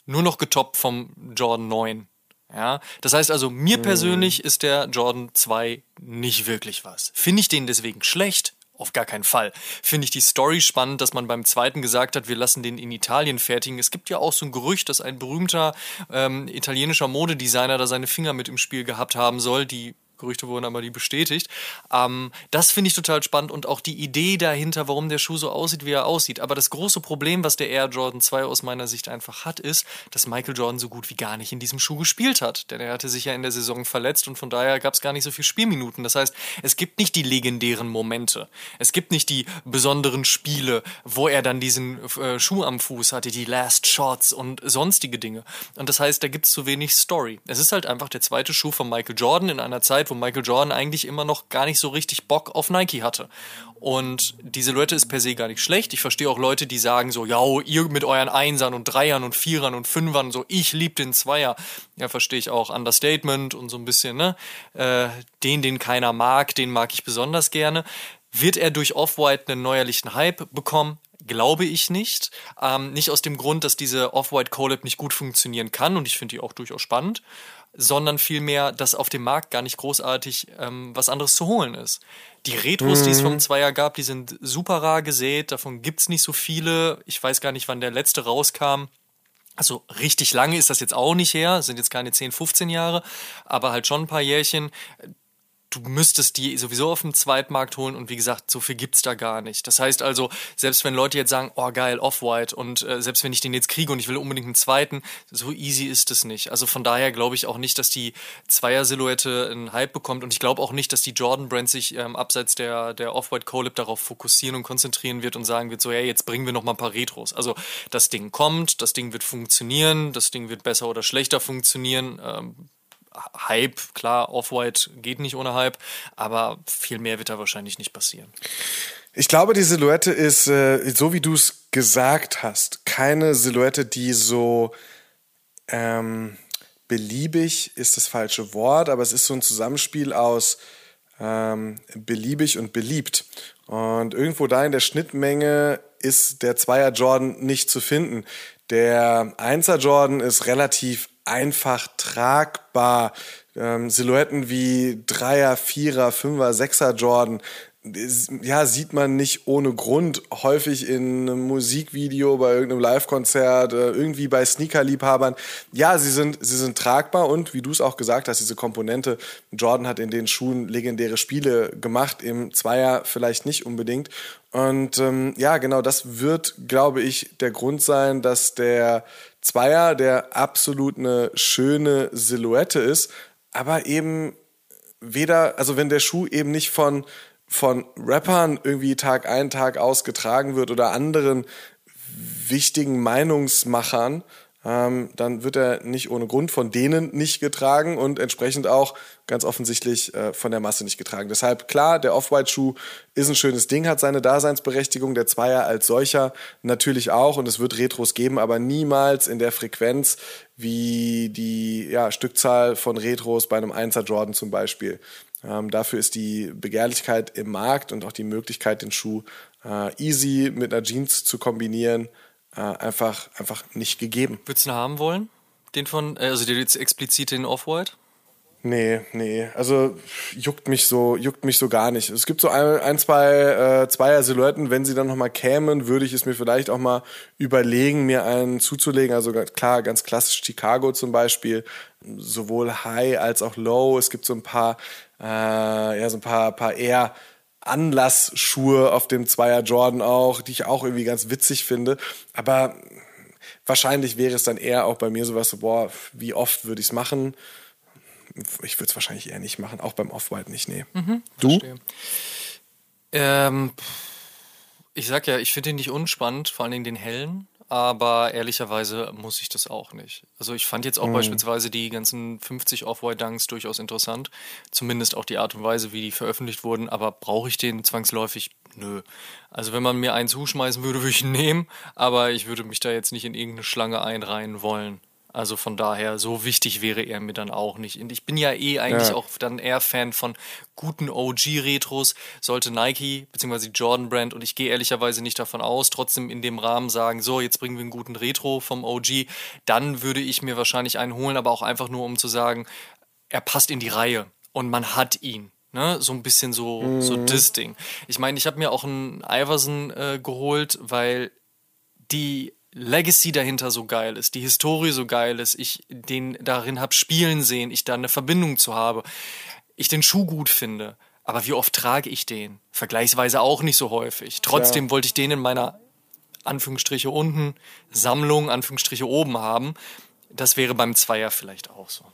Nur noch getoppt vom Jordan 9. Ja, das heißt also, mir mhm. persönlich ist der Jordan 2 nicht wirklich was. Finde ich den deswegen schlecht? Auf gar keinen Fall. Finde ich die Story spannend, dass man beim zweiten gesagt hat, wir lassen den in Italien fertigen. Es gibt ja auch so ein Gerücht, dass ein berühmter ähm, italienischer Modedesigner da seine Finger mit im Spiel gehabt haben soll. Die Gerüchte wurden aber die bestätigt. Ähm, das finde ich total spannend und auch die Idee dahinter, warum der Schuh so aussieht, wie er aussieht. Aber das große Problem, was der Air Jordan 2 aus meiner Sicht einfach hat, ist, dass Michael Jordan so gut wie gar nicht in diesem Schuh gespielt hat. Denn er hatte sich ja in der Saison verletzt und von daher gab es gar nicht so viele Spielminuten. Das heißt, es gibt nicht die legendären Momente. Es gibt nicht die besonderen Spiele, wo er dann diesen äh, Schuh am Fuß hatte, die Last Shots und sonstige Dinge. Und das heißt, da gibt es zu wenig Story. Es ist halt einfach der zweite Schuh von Michael Jordan in einer Zeit, wo Michael Jordan eigentlich immer noch gar nicht so richtig Bock auf Nike hatte. Und die Silhouette ist per se gar nicht schlecht. Ich verstehe auch Leute, die sagen so, ja, ihr mit euren Einsern und Dreiern und Vierern und Fünfern, so, ich lieb den Zweier. Ja, verstehe ich auch. Understatement und so ein bisschen, ne? Äh, den, den keiner mag, den mag ich besonders gerne. Wird er durch Off-White einen neuerlichen Hype bekommen? Glaube ich nicht. Ähm, nicht aus dem Grund, dass diese Off-White Collab nicht gut funktionieren kann und ich finde die auch durchaus spannend sondern vielmehr, dass auf dem Markt gar nicht großartig ähm, was anderes zu holen ist. Die Retros, mhm. die es vom mhm. Zweier gab, die sind super rar gesät, davon gibt es nicht so viele. Ich weiß gar nicht, wann der letzte rauskam. Also richtig lange ist das jetzt auch nicht her, sind jetzt keine 10, 15 Jahre, aber halt schon ein paar Jährchen du müsstest die sowieso auf dem Zweitmarkt holen und wie gesagt, so viel gibt's da gar nicht. Das heißt also, selbst wenn Leute jetzt sagen, oh geil, Off-White und äh, selbst wenn ich den jetzt kriege und ich will unbedingt einen zweiten, so easy ist es nicht. Also von daher glaube ich auch nicht, dass die Zweier-Silhouette einen Hype bekommt und ich glaube auch nicht, dass die Jordan-Brand sich ähm, abseits der, der Off-White Colab darauf fokussieren und konzentrieren wird und sagen wird so, hey, jetzt bringen wir noch mal ein paar Retros. Also das Ding kommt, das Ding wird funktionieren, das Ding wird besser oder schlechter funktionieren. Ähm, Hype, klar, Off-White geht nicht ohne Hype, aber viel mehr wird da wahrscheinlich nicht passieren. Ich glaube, die Silhouette ist, äh, so wie du es gesagt hast, keine Silhouette, die so ähm, beliebig ist das falsche Wort, aber es ist so ein Zusammenspiel aus ähm, beliebig und beliebt. Und irgendwo da in der Schnittmenge ist der Zweier Jordan nicht zu finden. Der Einser Jordan ist relativ einfach tragbar. Ähm, Silhouetten wie Dreier, Vierer, Fünfer, Sechser Jordan, ja, sieht man nicht ohne Grund häufig in einem Musikvideo, bei irgendeinem Live-Konzert, äh, irgendwie bei Sneaker-Liebhabern. Ja, sie sind, sie sind tragbar und wie du es auch gesagt hast, diese Komponente, Jordan hat in den Schuhen legendäre Spiele gemacht, im Zweier vielleicht nicht unbedingt. Und ähm, ja, genau das wird, glaube ich, der Grund sein, dass der Zweier, der absolut eine schöne Silhouette ist, aber eben weder, also wenn der Schuh eben nicht von, von Rappern irgendwie Tag ein, Tag aus getragen wird oder anderen wichtigen Meinungsmachern, ähm, dann wird er nicht ohne Grund von denen nicht getragen und entsprechend auch ganz offensichtlich äh, von der Masse nicht getragen. Deshalb klar, der Off-White-Schuh ist ein schönes Ding, hat seine Daseinsberechtigung, der Zweier als solcher natürlich auch und es wird Retros geben, aber niemals in der Frequenz wie die ja, Stückzahl von Retros bei einem 1er Jordan zum Beispiel. Ähm, dafür ist die Begehrlichkeit im Markt und auch die Möglichkeit, den Schuh äh, easy mit einer Jeans zu kombinieren, äh, einfach, einfach nicht gegeben. Würdest du ihn haben wollen? Den von, äh, also jetzt explizit den Off-White? Nee, nee, also juckt mich so, juckt mich so gar nicht. Es gibt so ein, ein zwei äh, Zweier Silhouetten, wenn sie dann nochmal kämen, würde ich es mir vielleicht auch mal überlegen, mir einen zuzulegen. Also klar, ganz klassisch Chicago zum Beispiel, sowohl High als auch Low. Es gibt so ein paar, äh, ja, so ein paar, paar eher Anlassschuhe auf dem Zweier Jordan auch, die ich auch irgendwie ganz witzig finde. Aber wahrscheinlich wäre es dann eher auch bei mir sowas so, boah, wie oft würde ich es machen? Ich würde es wahrscheinlich eher nicht machen, auch beim Off-White nicht, nee. Mhm, du? Ähm, ich sag ja, ich finde den nicht unspannend, vor allen Dingen den hellen aber ehrlicherweise muss ich das auch nicht. Also ich fand jetzt auch mhm. beispielsweise die ganzen 50 Off-White-Dunks durchaus interessant. Zumindest auch die Art und Weise, wie die veröffentlicht wurden. Aber brauche ich den zwangsläufig? Nö. Also wenn man mir einen zuschmeißen würde, würde ich ihn nehmen. Aber ich würde mich da jetzt nicht in irgendeine Schlange einreihen wollen. Also von daher, so wichtig wäre er mir dann auch nicht. Und ich bin ja eh eigentlich ja. auch dann eher Fan von guten OG-Retros. Sollte Nike bzw. Jordan Brand, und ich gehe ehrlicherweise nicht davon aus, trotzdem in dem Rahmen sagen, so, jetzt bringen wir einen guten Retro vom OG, dann würde ich mir wahrscheinlich einen holen, aber auch einfach nur, um zu sagen, er passt in die Reihe und man hat ihn. Ne, so ein bisschen so, mhm. so das Ding. Ich meine, ich habe mir auch einen Iverson äh, geholt, weil die Legacy dahinter so geil ist, die Historie so geil ist, ich den darin hab spielen sehen, ich da eine Verbindung zu habe, ich den Schuh gut finde. Aber wie oft trage ich den? Vergleichsweise auch nicht so häufig. Trotzdem ja. wollte ich den in meiner Anführungsstriche unten Sammlung, Anführungsstriche oben haben. Das wäre beim Zweier vielleicht auch so.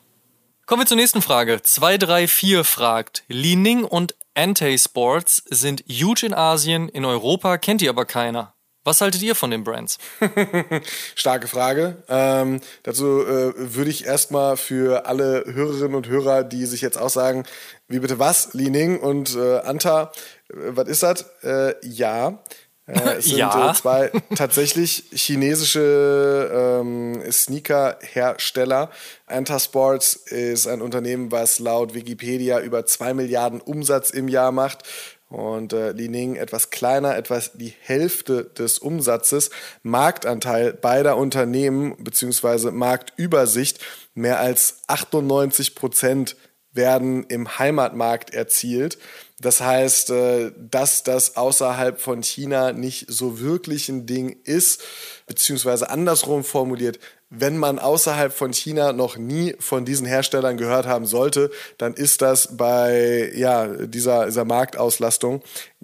Kommen wir zur nächsten Frage. 234 fragt, Li Ning und Ante Sports sind huge in Asien, in Europa kennt die aber keiner. Was haltet ihr von den Brands? Starke Frage. Ähm, dazu äh, würde ich erstmal für alle Hörerinnen und Hörer, die sich jetzt auch sagen, wie bitte was, Li Ning und äh, Anta, äh, was ist das? Äh, ja. Äh, es sind ja. Äh, zwei tatsächlich chinesische ähm, Sneaker-Hersteller. Anta Sports ist ein Unternehmen, was laut Wikipedia über zwei Milliarden Umsatz im Jahr macht und äh, Li Ning etwas kleiner, etwas die Hälfte des Umsatzes. Marktanteil beider Unternehmen beziehungsweise Marktübersicht mehr als 98 Prozent werden im Heimatmarkt erzielt. Das heißt, äh, dass das außerhalb von China nicht so wirklich ein Ding ist, beziehungsweise andersrum formuliert, wenn man außerhalb von China noch nie von diesen Herstellern gehört haben sollte, dann ist das bei ja, dieser, dieser Marktauslastung,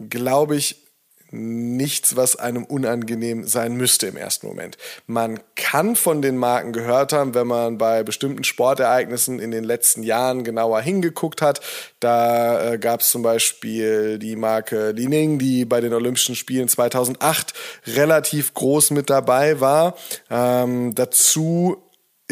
glaube ich, nichts, was einem unangenehm sein müsste im ersten Moment. Man kann von den Marken gehört haben, wenn man bei bestimmten Sportereignissen in den letzten Jahren genauer hingeguckt hat. Da äh, gab es zum Beispiel die Marke Li Ning, die bei den Olympischen Spielen 2008 relativ groß mit dabei war. Ähm, dazu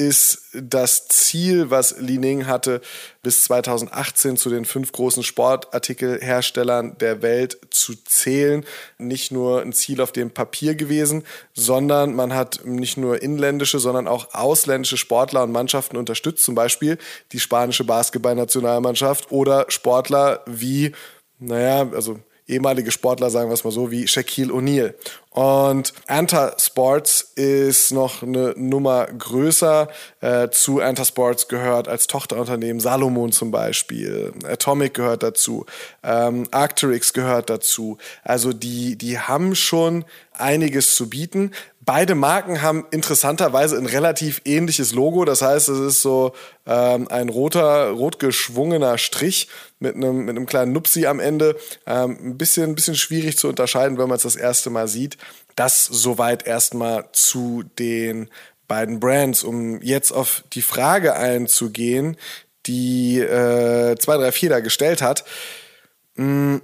ist das Ziel, was Li Ning hatte, bis 2018 zu den fünf großen Sportartikelherstellern der Welt zu zählen, nicht nur ein Ziel auf dem Papier gewesen, sondern man hat nicht nur inländische, sondern auch ausländische Sportler und Mannschaften unterstützt, zum Beispiel die spanische Basketballnationalmannschaft oder Sportler wie, naja, also ehemalige Sportler, sagen wir es mal so, wie Shaquille O'Neal. Und Anta Sports ist noch eine Nummer größer. Äh, zu Anta Sports gehört als Tochterunternehmen Salomon zum Beispiel. Atomic gehört dazu. Ähm, Arcturix gehört dazu. Also die, die haben schon einiges zu bieten. Beide Marken haben interessanterweise ein relativ ähnliches Logo. Das heißt, es ist so ähm, ein roter, rot geschwungener Strich mit einem, mit einem kleinen Nupsi am Ende. Ähm, ein bisschen, ein bisschen schwierig zu unterscheiden, wenn man es das erste Mal sieht. Das soweit erstmal zu den beiden Brands. Um jetzt auf die Frage einzugehen, die äh, 234 da gestellt hat. Mh, mm,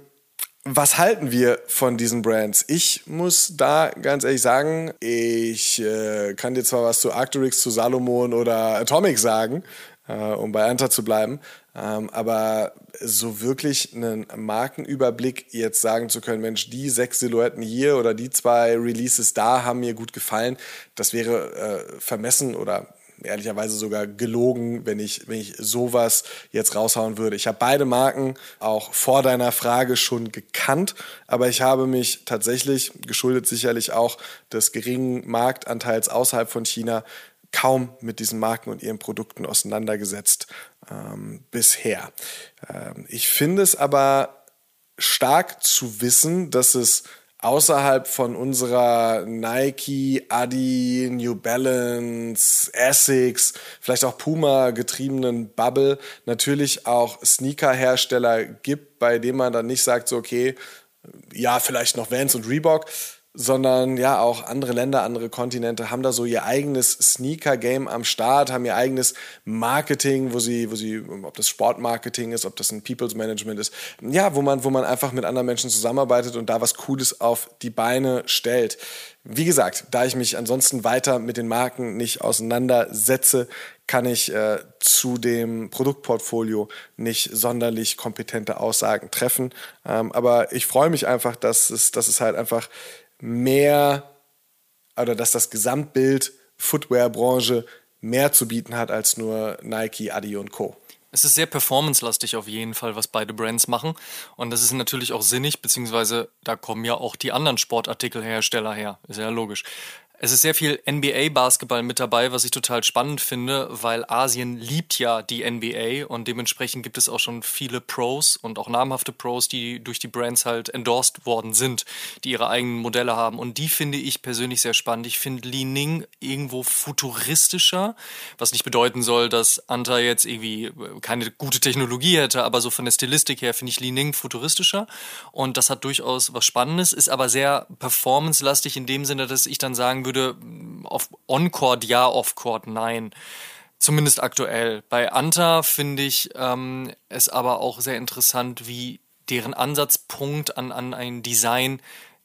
was halten wir von diesen Brands? Ich muss da ganz ehrlich sagen, ich äh, kann dir zwar was zu Arcturix, zu Salomon oder Atomic sagen, äh, um bei Anta zu bleiben, ähm, aber so wirklich einen Markenüberblick jetzt sagen zu können, Mensch, die sechs Silhouetten hier oder die zwei Releases da haben mir gut gefallen, das wäre äh, vermessen oder ehrlicherweise sogar gelogen, wenn ich, wenn ich sowas jetzt raushauen würde. Ich habe beide Marken auch vor deiner Frage schon gekannt, aber ich habe mich tatsächlich, geschuldet sicherlich auch des geringen Marktanteils außerhalb von China, kaum mit diesen Marken und ihren Produkten auseinandergesetzt ähm, bisher. Ähm, ich finde es aber stark zu wissen, dass es außerhalb von unserer Nike, Adi, New Balance, Essex, vielleicht auch Puma getriebenen Bubble natürlich auch Sneaker-Hersteller gibt, bei denen man dann nicht sagt, so okay, ja, vielleicht noch Vans und Reebok, sondern ja auch andere Länder, andere Kontinente haben da so ihr eigenes Sneaker-Game am Start, haben ihr eigenes Marketing, wo sie, wo sie, ob das Sportmarketing ist, ob das ein People's Management ist, ja, wo man, wo man einfach mit anderen Menschen zusammenarbeitet und da was Cooles auf die Beine stellt. Wie gesagt, da ich mich ansonsten weiter mit den Marken nicht auseinandersetze, kann ich äh, zu dem Produktportfolio nicht sonderlich kompetente Aussagen treffen. Ähm, aber ich freue mich einfach, dass es, dass es halt einfach mehr oder dass das Gesamtbild Footwear-Branche mehr zu bieten hat als nur Nike, Adi und Co. Es ist sehr performancelastig auf jeden Fall, was beide Brands machen. Und das ist natürlich auch sinnig, beziehungsweise da kommen ja auch die anderen Sportartikelhersteller her. Ist ja logisch. Es ist sehr viel NBA-Basketball mit dabei, was ich total spannend finde, weil Asien liebt ja die NBA und dementsprechend gibt es auch schon viele Pros und auch namhafte Pros, die durch die Brands halt endorsed worden sind, die ihre eigenen Modelle haben. Und die finde ich persönlich sehr spannend. Ich finde Li Ning irgendwo futuristischer, was nicht bedeuten soll, dass Anta jetzt irgendwie keine gute Technologie hätte, aber so von der Stilistik her finde ich Li Ning futuristischer. Und das hat durchaus was Spannendes, ist aber sehr performance-lastig in dem Sinne, dass ich dann sagen würde, auf On-Court ja, Off-Court nein. Zumindest aktuell. Bei Anta finde ich ähm, es aber auch sehr interessant, wie deren Ansatzpunkt an, an ein Design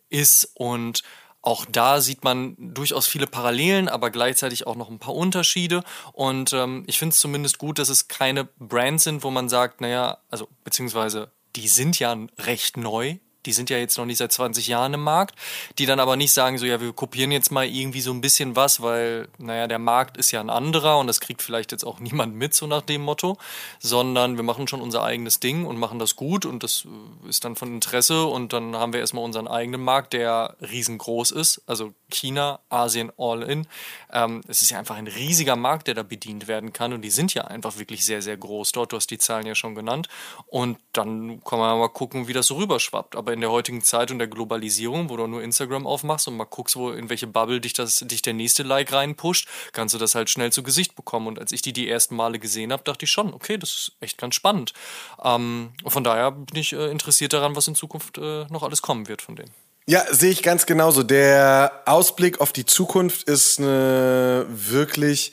ist und auch da sieht man durchaus viele Parallelen, aber gleichzeitig auch noch ein paar Unterschiede. Und ähm, ich finde es zumindest gut, dass es keine Brands sind, wo man sagt, naja, also beziehungsweise die sind ja recht neu die sind ja jetzt noch nicht seit 20 Jahren im Markt, die dann aber nicht sagen, so ja, wir kopieren jetzt mal irgendwie so ein bisschen was, weil, naja, der Markt ist ja ein anderer und das kriegt vielleicht jetzt auch niemand mit, so nach dem Motto, sondern wir machen schon unser eigenes Ding und machen das gut und das äh, ist dann von Interesse und dann haben wir erstmal unseren eigenen Markt, der riesengroß ist, also China, Asien, all in. Ähm, es ist ja einfach ein riesiger Markt, der da bedient werden kann und die sind ja einfach wirklich sehr, sehr groß dort. Du hast die Zahlen ja schon genannt und dann kann man mal gucken, wie das so rüberschwappt. Aber aber in der heutigen Zeit und der Globalisierung, wo du nur Instagram aufmachst und mal guckst, wo in welche Bubble dich das dich der nächste Like reinpusht, kannst du das halt schnell zu Gesicht bekommen. Und als ich die die ersten Male gesehen habe, dachte ich schon, okay, das ist echt ganz spannend. Ähm, von daher bin ich äh, interessiert daran, was in Zukunft äh, noch alles kommen wird von denen. Ja, sehe ich ganz genauso. Der Ausblick auf die Zukunft ist eine wirklich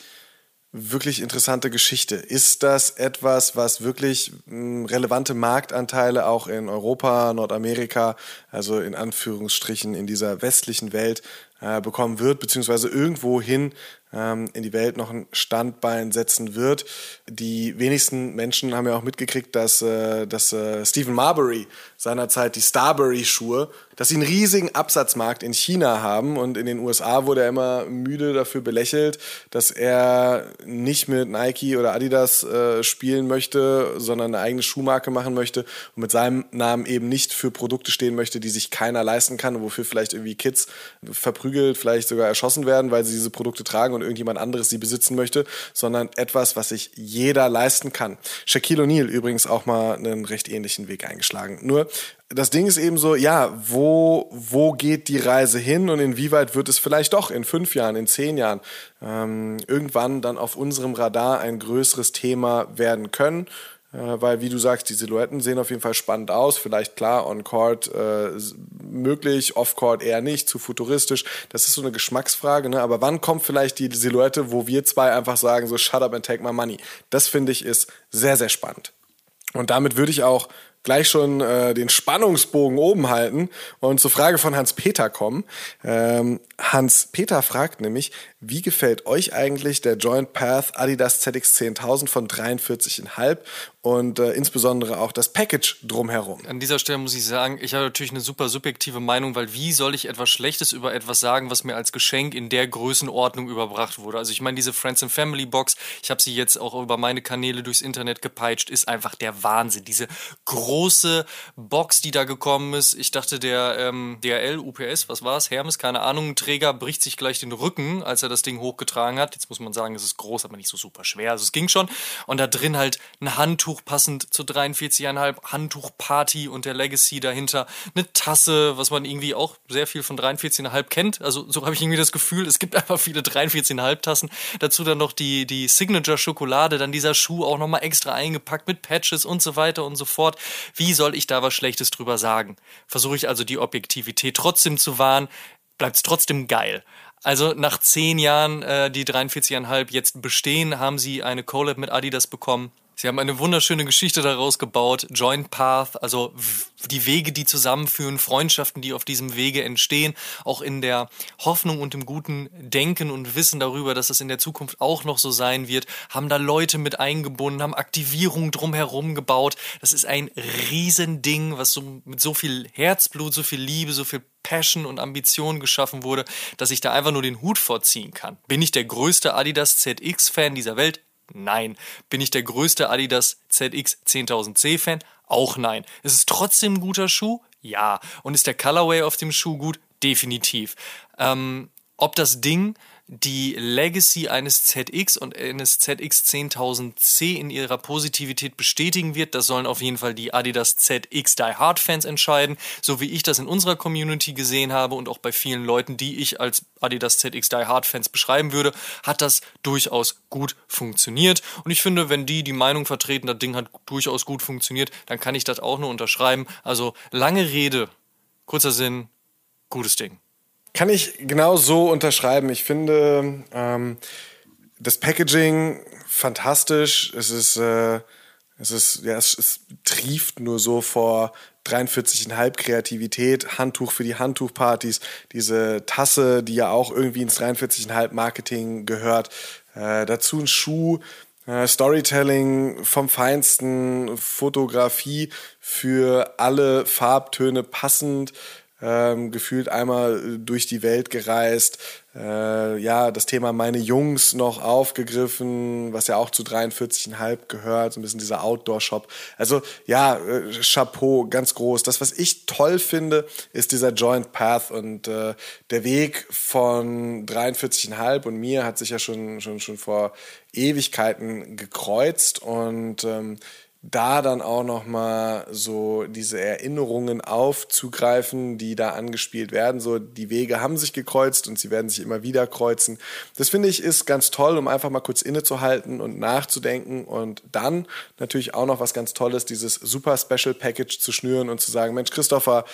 wirklich interessante Geschichte. Ist das etwas, was wirklich hm, relevante Marktanteile auch in Europa, Nordamerika, also in Anführungsstrichen in dieser westlichen Welt äh, bekommen wird, beziehungsweise irgendwohin in die Welt noch ein Standbein setzen wird. Die wenigsten Menschen haben ja auch mitgekriegt, dass, äh, dass äh, Stephen Marbury seinerzeit die Starbury-Schuhe, dass sie einen riesigen Absatzmarkt in China haben und in den USA wurde er immer müde dafür belächelt, dass er nicht mit Nike oder Adidas äh, spielen möchte, sondern eine eigene Schuhmarke machen möchte und mit seinem Namen eben nicht für Produkte stehen möchte, die sich keiner leisten kann und wofür vielleicht irgendwie Kids verprügelt, vielleicht sogar erschossen werden, weil sie diese Produkte tragen und irgendjemand anderes sie besitzen möchte, sondern etwas, was sich jeder leisten kann. Shaquille O'Neal übrigens auch mal einen recht ähnlichen Weg eingeschlagen. Nur das Ding ist eben so, ja, wo, wo geht die Reise hin und inwieweit wird es vielleicht doch in fünf Jahren, in zehn Jahren ähm, irgendwann dann auf unserem Radar ein größeres Thema werden können? Äh, weil, wie du sagst, die Silhouetten sehen auf jeden Fall spannend aus. Vielleicht klar, on-court äh, möglich, off-court eher nicht, zu futuristisch. Das ist so eine Geschmacksfrage. Ne? Aber wann kommt vielleicht die Silhouette, wo wir zwei einfach sagen, so shut up and take my money? Das finde ich ist sehr, sehr spannend. Und damit würde ich auch gleich schon äh, den Spannungsbogen oben halten und zur Frage von Hans-Peter kommen. Ähm, Hans-Peter fragt nämlich, wie gefällt euch eigentlich der Joint Path Adidas ZX 10000 von 43,5 und äh, insbesondere auch das Package drumherum? An dieser Stelle muss ich sagen, ich habe natürlich eine super subjektive Meinung, weil wie soll ich etwas Schlechtes über etwas sagen, was mir als Geschenk in der Größenordnung überbracht wurde? Also ich meine, diese Friends and Family Box, ich habe sie jetzt auch über meine Kanäle durchs Internet gepeitscht, ist einfach der Wahnsinn. Diese große Box, die da gekommen ist. Ich dachte, der ähm, DRL, UPS, was war es? Hermes, keine Ahnung, Träger bricht sich gleich den Rücken, als er er das Ding hochgetragen hat. Jetzt muss man sagen, es ist groß, aber nicht so super schwer. Also es ging schon. Und da drin halt ein Handtuch passend zu 43,5 Handtuchparty und der Legacy dahinter. Eine Tasse, was man irgendwie auch sehr viel von 43,5 kennt. Also so habe ich irgendwie das Gefühl, es gibt einfach viele 43,5 Tassen. Dazu dann noch die, die Signature Schokolade, dann dieser Schuh auch nochmal extra eingepackt mit Patches und so weiter und so fort. Wie soll ich da was Schlechtes drüber sagen? Versuche ich also die Objektivität trotzdem zu wahren, bleibt es trotzdem geil. Also nach zehn Jahren, äh, die 43,5 jetzt bestehen, haben sie eine Collab mit Adidas bekommen. Sie haben eine wunderschöne Geschichte daraus gebaut, Joint Path, also die Wege, die zusammenführen, Freundschaften, die auf diesem Wege entstehen, auch in der Hoffnung und im guten Denken und Wissen darüber, dass es in der Zukunft auch noch so sein wird, haben da Leute mit eingebunden, haben Aktivierung drumherum gebaut. Das ist ein Riesending, was so mit so viel Herzblut, so viel Liebe, so viel Passion und Ambition geschaffen wurde, dass ich da einfach nur den Hut vorziehen kann. Bin ich der größte Adidas ZX-Fan dieser Welt? Nein. Bin ich der größte Adidas ZX 10000C Fan? Auch nein. Ist es trotzdem ein guter Schuh? Ja. Und ist der Colorway auf dem Schuh gut? Definitiv. Ähm, ob das Ding die Legacy eines ZX und eines ZX 10000C in ihrer Positivität bestätigen wird. Das sollen auf jeden Fall die Adidas ZX Die Hard Fans entscheiden, so wie ich das in unserer Community gesehen habe und auch bei vielen Leuten, die ich als Adidas ZX Die Hard Fans beschreiben würde, hat das durchaus gut funktioniert. Und ich finde, wenn die die Meinung vertreten, das Ding hat durchaus gut funktioniert, dann kann ich das auch nur unterschreiben. Also lange Rede, kurzer Sinn, gutes Ding. Kann ich genau so unterschreiben. Ich finde ähm, das Packaging fantastisch. Es ist, äh, es ist, ja, es, es trieft nur so vor 43,5 Kreativität, Handtuch für die Handtuchpartys, diese Tasse, die ja auch irgendwie ins 43,5 Marketing gehört. Äh, dazu ein Schuh, äh, Storytelling vom Feinsten, Fotografie für alle Farbtöne passend ähm, gefühlt einmal äh, durch die Welt gereist, äh, ja, das Thema meine Jungs noch aufgegriffen, was ja auch zu 43,5 gehört, so ein bisschen dieser Outdoor-Shop. Also ja, äh, Chapeau, ganz groß. Das, was ich toll finde, ist dieser Joint Path und äh, der Weg von 43,5 und mir hat sich ja schon, schon, schon vor Ewigkeiten gekreuzt und ähm, da dann auch noch mal so diese Erinnerungen aufzugreifen, die da angespielt werden. So die Wege haben sich gekreuzt und sie werden sich immer wieder kreuzen. Das finde ich ist ganz toll, um einfach mal kurz innezuhalten und nachzudenken und dann natürlich auch noch was ganz Tolles, dieses super Special Package zu schnüren und zu sagen, Mensch, Christopher,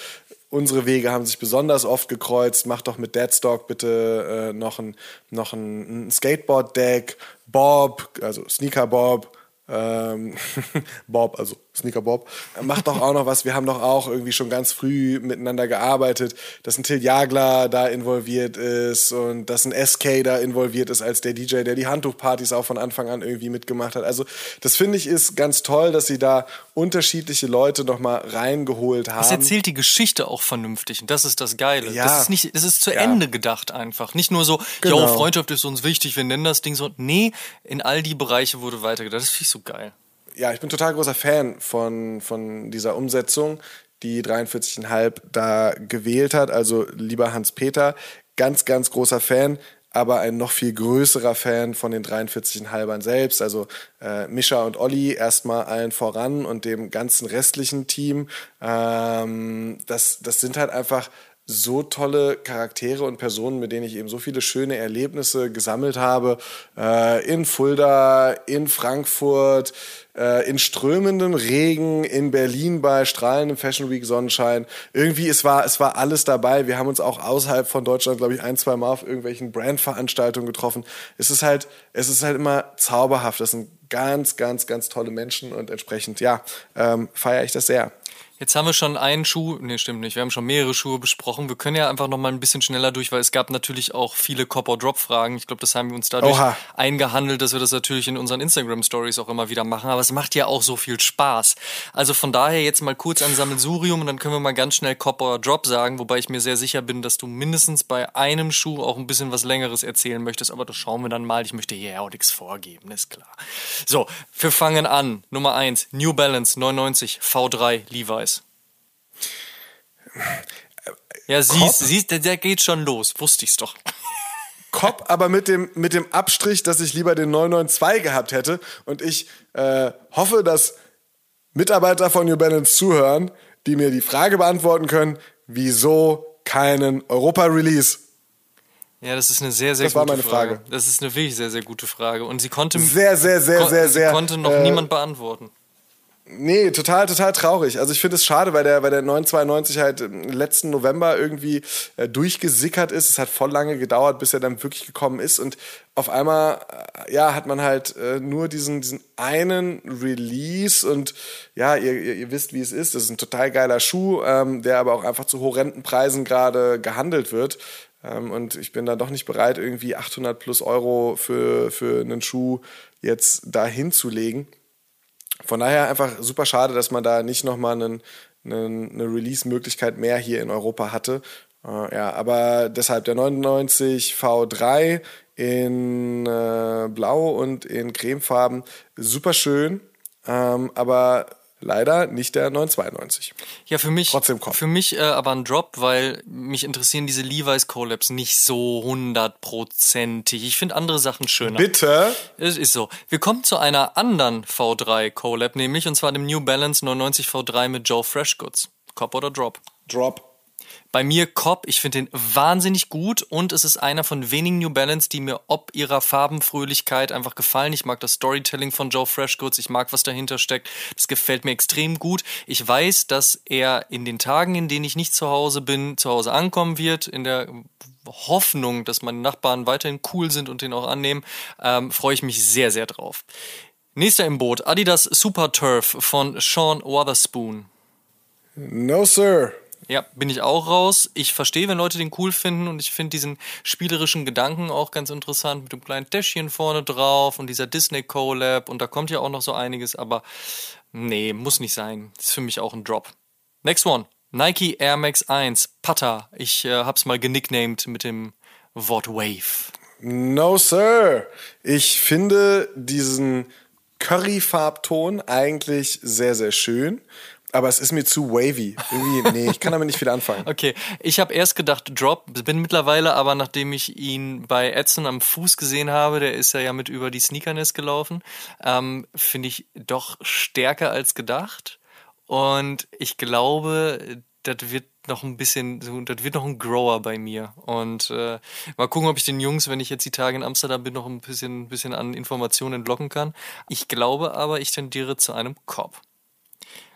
unsere Wege haben sich besonders oft gekreuzt. Mach doch mit Deadstock bitte äh, noch ein, noch ein Skateboard-Deck. Bob, also Sneaker Bob, ähm, Bob, also Sneaker Bob, macht doch auch noch was. Wir haben doch auch irgendwie schon ganz früh miteinander gearbeitet, dass ein Till Jagler da involviert ist und dass ein SK da involviert ist als der DJ, der die Handtuchpartys auch von Anfang an irgendwie mitgemacht hat. Also das finde ich ist ganz toll, dass sie da unterschiedliche Leute noch mal reingeholt haben. Es erzählt die Geschichte auch vernünftig und das ist das Geile. Ja. Das ist nicht, das ist zu ja. Ende gedacht einfach. Nicht nur so, genau. yo, Freundschaft ist uns wichtig, wir nennen das Ding so. Nee, in all die Bereiche wurde weitergedacht. Das finde ich so geil ja, ich bin total großer Fan von, von dieser Umsetzung, die 43,5 da gewählt hat. Also lieber Hans-Peter, ganz, ganz großer Fan, aber ein noch viel größerer Fan von den 43,5ern selbst. Also äh, Mischa und Olli erstmal allen voran und dem ganzen restlichen Team. Ähm, das, das sind halt einfach so tolle Charaktere und Personen, mit denen ich eben so viele schöne Erlebnisse gesammelt habe. Äh, in Fulda, in Frankfurt, äh, in strömendem Regen, in Berlin bei strahlendem Fashion Week Sonnenschein. Irgendwie, es war, es war alles dabei. Wir haben uns auch außerhalb von Deutschland, glaube ich, ein, zwei Mal auf irgendwelchen Brandveranstaltungen getroffen. Es ist halt, es ist halt immer zauberhaft. Das sind ganz, ganz, ganz tolle Menschen und entsprechend, ja, ähm, feiere ich das sehr. Jetzt haben wir schon einen Schuh, nee, stimmt nicht, wir haben schon mehrere Schuhe besprochen. Wir können ja einfach noch mal ein bisschen schneller durch, weil es gab natürlich auch viele Cop-or-Drop-Fragen. Ich glaube, das haben wir uns dadurch Oha. eingehandelt, dass wir das natürlich in unseren Instagram-Stories auch immer wieder machen. Aber es macht ja auch so viel Spaß. Also von daher jetzt mal kurz ein Sammelsurium und dann können wir mal ganz schnell Cop-or-Drop sagen, wobei ich mir sehr sicher bin, dass du mindestens bei einem Schuh auch ein bisschen was Längeres erzählen möchtest. Aber das schauen wir dann mal. Ich möchte hier ja auch nichts vorgeben, ist klar. So, wir fangen an. Nummer eins New Balance 99 V3 Levi's. Ja, siehst, siehst, der geht schon los. Wusste ich's doch. Cop, aber mit dem, mit dem Abstrich, dass ich lieber den 992 gehabt hätte. Und ich äh, hoffe, dass Mitarbeiter von New Balance zuhören, die mir die Frage beantworten können, wieso keinen Europa-Release? Ja, das ist eine sehr, sehr das gute Frage. Das war meine Frage. Frage. Das ist eine wirklich sehr, sehr gute Frage. Und sie konnte sehr, sehr, sehr, sehr, sehr, konnte noch äh, niemand beantworten. Nee, total, total traurig. Also ich finde es schade, weil der, weil der 992 halt letzten November irgendwie äh, durchgesickert ist. Es hat voll lange gedauert, bis er dann wirklich gekommen ist. Und auf einmal, äh, ja, hat man halt äh, nur diesen, diesen einen Release und ja, ihr, ihr, ihr wisst, wie es ist. Das ist ein total geiler Schuh, ähm, der aber auch einfach zu horrenden Preisen gerade gehandelt wird. Ähm, und ich bin da doch nicht bereit, irgendwie 800 plus Euro für, für einen Schuh jetzt da hinzulegen. Von daher einfach super schade, dass man da nicht nochmal einen, einen, eine Release-Möglichkeit mehr hier in Europa hatte. Äh, ja, aber deshalb der 99 V3 in äh, Blau und in Cremefarben super schön, ähm, aber Leider nicht der 992. Ja, für mich, Trotzdem kommt. für mich äh, aber ein Drop, weil mich interessieren diese Levi's Collabs nicht so hundertprozentig. Ich finde andere Sachen schöner. Bitte? Es ist so. Wir kommen zu einer anderen V3 Collab, nämlich und zwar dem New Balance 99 V3 mit Joe Freshgoods. Cop oder Drop? Drop. Bei mir Cobb, ich finde den wahnsinnig gut und es ist einer von wenigen New Balance, die mir ob ihrer Farbenfröhlichkeit einfach gefallen. Ich mag das Storytelling von Joe Freshgoods, ich mag, was dahinter steckt. Das gefällt mir extrem gut. Ich weiß, dass er in den Tagen, in denen ich nicht zu Hause bin, zu Hause ankommen wird, in der Hoffnung, dass meine Nachbarn weiterhin cool sind und den auch annehmen, ähm, freue ich mich sehr, sehr drauf. Nächster im Boot, Adidas Super Turf von Sean Wotherspoon. No, sir. Ja, bin ich auch raus. Ich verstehe, wenn Leute den cool finden und ich finde diesen spielerischen Gedanken auch ganz interessant mit dem kleinen Täschchen vorne drauf und dieser Disney Collab und da kommt ja auch noch so einiges, aber nee, muss nicht sein. Ist für mich auch ein Drop. Next one. Nike Air Max 1 Putter. Ich äh, hab's mal genicknamed mit dem Wort Wave. No, sir. Ich finde diesen Curry-Farbton eigentlich sehr, sehr schön. Aber es ist mir zu wavy. Irgendwie, nee, ich kann damit nicht viel anfangen. Okay, ich habe erst gedacht Drop, bin mittlerweile aber, nachdem ich ihn bei Edson am Fuß gesehen habe, der ist ja, ja mit über die Sneakerness gelaufen, ähm, finde ich doch stärker als gedacht. Und ich glaube, das wird noch ein bisschen, das wird noch ein Grower bei mir. Und äh, mal gucken, ob ich den Jungs, wenn ich jetzt die Tage in Amsterdam bin, noch ein bisschen, bisschen an Informationen entlocken kann. Ich glaube aber, ich tendiere zu einem Cop.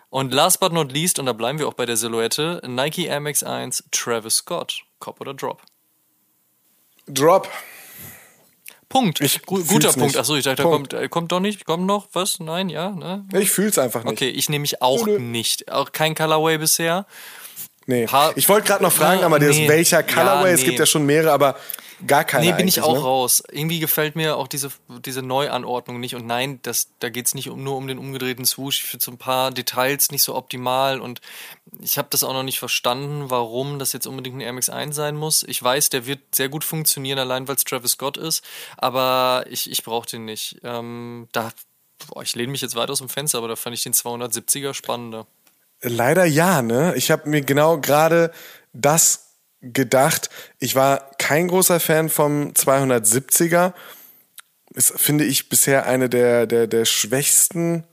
Und last but not least, und da bleiben wir auch bei der Silhouette, Nike Air Max 1 Travis Scott. Cop oder Drop? Drop. Punkt. Ich Gu guter Punkt. Achso, ich dachte, Punkt. kommt, kommt doch nicht. Kommt noch? Was? Nein, ja? Ne? Ich fühl's einfach nicht. Okay, ich nehme mich auch Nö. nicht. Auch kein Colorway bisher. Nee. ich wollte gerade noch fragen, aber nee. welcher Colorway? Ja, nee. Es gibt ja schon mehrere, aber gar keine. Nee, bin ich auch ne? raus. Irgendwie gefällt mir auch diese, diese Neuanordnung nicht. Und nein, das, da geht es nicht um, nur um den umgedrehten Swoosh. Ich finde so ein paar Details nicht so optimal. Und ich habe das auch noch nicht verstanden, warum das jetzt unbedingt ein Air Max 1 sein muss. Ich weiß, der wird sehr gut funktionieren, allein weil es Travis Scott ist. Aber ich, ich brauche den nicht. Ähm, da, boah, ich lehne mich jetzt weit aus dem Fenster, aber da fand ich den 270er spannender. Leider ja, ne? Ich habe mir genau gerade das gedacht. Ich war kein großer Fan vom 270er. Ist, finde ich, bisher eine der, der, der schwächsten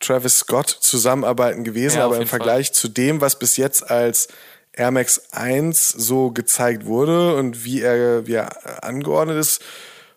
Travis Scott Zusammenarbeiten gewesen, ja, aber im Vergleich Fall. zu dem, was bis jetzt als Air Max 1 so gezeigt wurde und wie er, wie er angeordnet ist,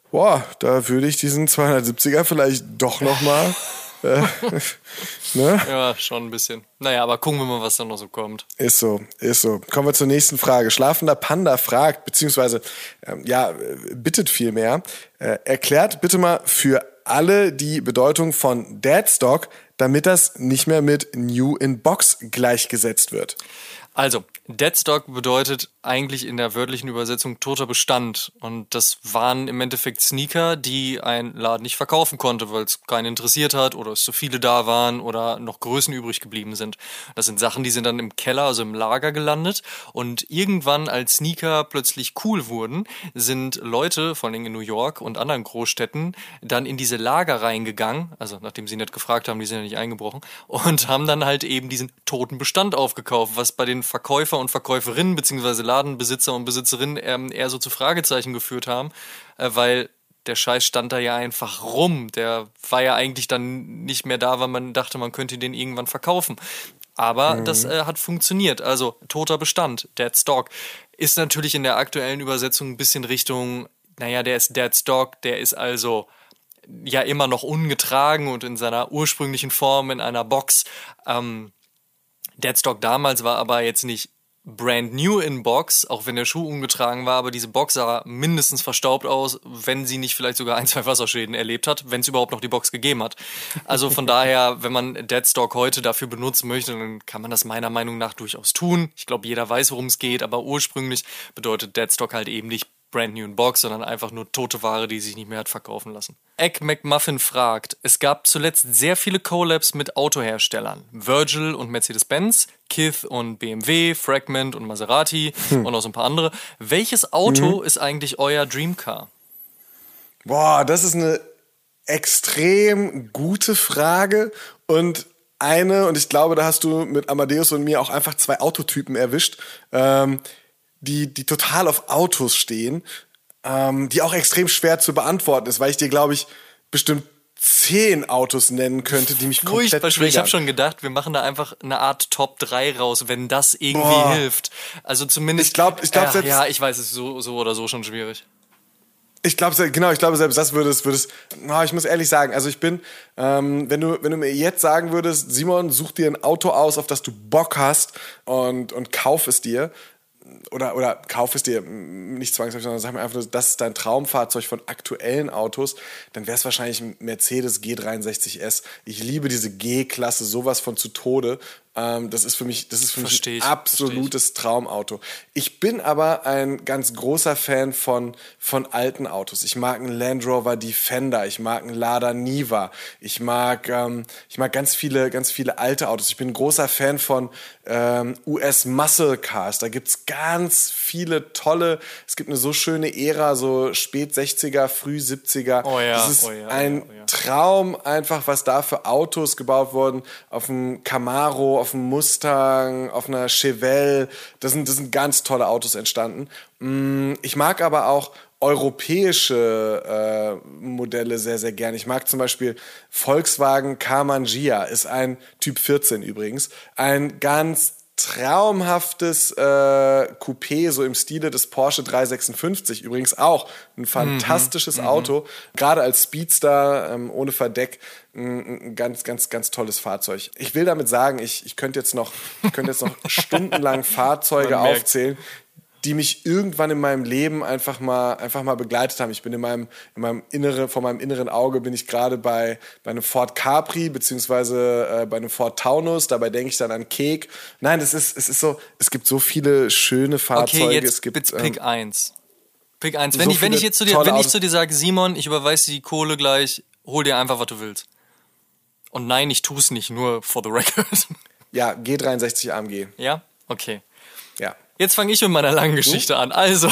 boah, da würde ich diesen 270er vielleicht doch nochmal ne? Ja, schon ein bisschen. Naja, aber gucken wir mal, was da noch so kommt. Ist so, ist so. Kommen wir zur nächsten Frage. Schlafender Panda fragt, beziehungsweise, ähm, ja, bittet vielmehr, äh, erklärt bitte mal für alle die Bedeutung von Deadstock, damit das nicht mehr mit New in Box gleichgesetzt wird. Also, Deadstock bedeutet eigentlich in der wörtlichen Übersetzung toter Bestand. Und das waren im Endeffekt Sneaker, die ein Laden nicht verkaufen konnte, weil es keinen interessiert hat oder es zu viele da waren oder noch Größen übrig geblieben sind. Das sind Sachen, die sind dann im Keller, also im Lager gelandet. Und irgendwann, als Sneaker plötzlich cool wurden, sind Leute, vor allem in New York und anderen Großstädten, dann in diese Lager reingegangen, also nachdem sie nicht gefragt haben, die sind ja nicht eingebrochen, und haben dann halt eben diesen toten Bestand aufgekauft, was bei den Verkäufer und Verkäuferinnen beziehungsweise Ladenbesitzer und Besitzerinnen ähm, eher so zu Fragezeichen geführt haben, äh, weil der Scheiß stand da ja einfach rum. Der war ja eigentlich dann nicht mehr da, weil man dachte, man könnte den irgendwann verkaufen. Aber mhm. das äh, hat funktioniert. Also toter Bestand, Dead Stock, ist natürlich in der aktuellen Übersetzung ein bisschen Richtung, naja, der ist Dead Stock, der ist also ja immer noch ungetragen und in seiner ursprünglichen Form in einer Box. Ähm, Deadstock damals war aber jetzt nicht brand new in Box, auch wenn der Schuh ungetragen war, aber diese Box sah mindestens verstaubt aus, wenn sie nicht vielleicht sogar ein, zwei Wasserschäden erlebt hat, wenn es überhaupt noch die Box gegeben hat. Also von daher, wenn man Deadstock heute dafür benutzen möchte, dann kann man das meiner Meinung nach durchaus tun. Ich glaube, jeder weiß, worum es geht, aber ursprünglich bedeutet Deadstock halt eben nicht brand new in Box, sondern einfach nur tote Ware, die sich nicht mehr hat verkaufen lassen. Egg McMuffin fragt, es gab zuletzt sehr viele Collabs mit Autoherstellern. Virgil und Mercedes-Benz, Kith und BMW, Fragment und Maserati hm. und noch so ein paar andere. Welches Auto mhm. ist eigentlich euer Dreamcar? Boah, das ist eine extrem gute Frage und eine, und ich glaube, da hast du mit Amadeus und mir auch einfach zwei Autotypen erwischt. Ähm, die, die total auf Autos stehen, ähm, die auch extrem schwer zu beantworten ist, weil ich dir, glaube ich, bestimmt zehn Autos nennen könnte, die mich komplett triggern. Ich habe schon gedacht, wir machen da einfach eine Art Top 3 raus, wenn das irgendwie Boah. hilft. Also zumindest. Ich glaube, ich glaube äh, selbst. Ja, ich weiß, es ist so, so oder so schon schwierig. Ich glaube, genau, ich glaube, selbst das würde es, würde es, oh, ich muss ehrlich sagen, also ich bin, ähm, wenn du, wenn du mir jetzt sagen würdest, Simon, such dir ein Auto aus, auf das du Bock hast und, und kauf es dir, oder, oder kauf es dir nicht zwangsläufig, sondern sag mir einfach, das ist dein Traumfahrzeug von aktuellen Autos, dann wäre es wahrscheinlich ein Mercedes G63S. Ich liebe diese G-Klasse sowas von zu Tode. Ähm, das ist für mich, das ist für mich ein absolutes Traumauto. Ich bin aber ein ganz großer Fan von, von alten Autos. Ich mag einen Land Rover Defender, ich mag einen Lada Niva, ich mag, ähm, ich mag ganz viele, ganz viele alte Autos. Ich bin ein großer Fan von ähm, US Muscle Cars. Da gibt's ganz viele tolle, es gibt eine so schöne Ära, so spät 60er, früh 70er. Oh ja, das ist oh ja, ein oh ja. Traum einfach, was da für Autos gebaut wurden. Auf dem Camaro, auf einem Mustang, auf einer Chevelle. Das sind, das sind ganz tolle Autos entstanden. Mm, ich mag aber auch europäische äh, Modelle sehr, sehr gern. Ich mag zum Beispiel Volkswagen Carman Gia, ist ein Typ 14 übrigens. Ein ganz traumhaftes äh, Coupé, so im Stile des Porsche 356. Übrigens auch ein fantastisches mhm, Auto. Gerade als Speedster ähm, ohne Verdeck ein, ganz, ganz, ganz tolles Fahrzeug. Ich will damit sagen, ich, ich könnte jetzt noch, könnte jetzt noch stundenlang Fahrzeuge aufzählen, die mich irgendwann in meinem Leben einfach mal, einfach mal begleitet haben. Ich bin in meinem, in meinem inneren, vor meinem inneren Auge bin ich gerade bei, bei einem Ford Capri, beziehungsweise äh, bei einem Ford Taunus. Dabei denke ich dann an Kek. Nein, es ist, es ist so, es gibt so viele schöne Fahrzeuge. Okay, jetzt es gibt, ähm, Pick 1. Pick 1. Wenn, so ich, wenn ich jetzt zu dir, wenn ich zu dir sage, Simon, ich überweise die Kohle gleich, hol dir einfach, was du willst. Und nein, ich tue es nicht, nur for the record. Ja, G63 AMG. Ja? Okay. Ja. Jetzt fange ich mit meiner langen Geschichte an. Also,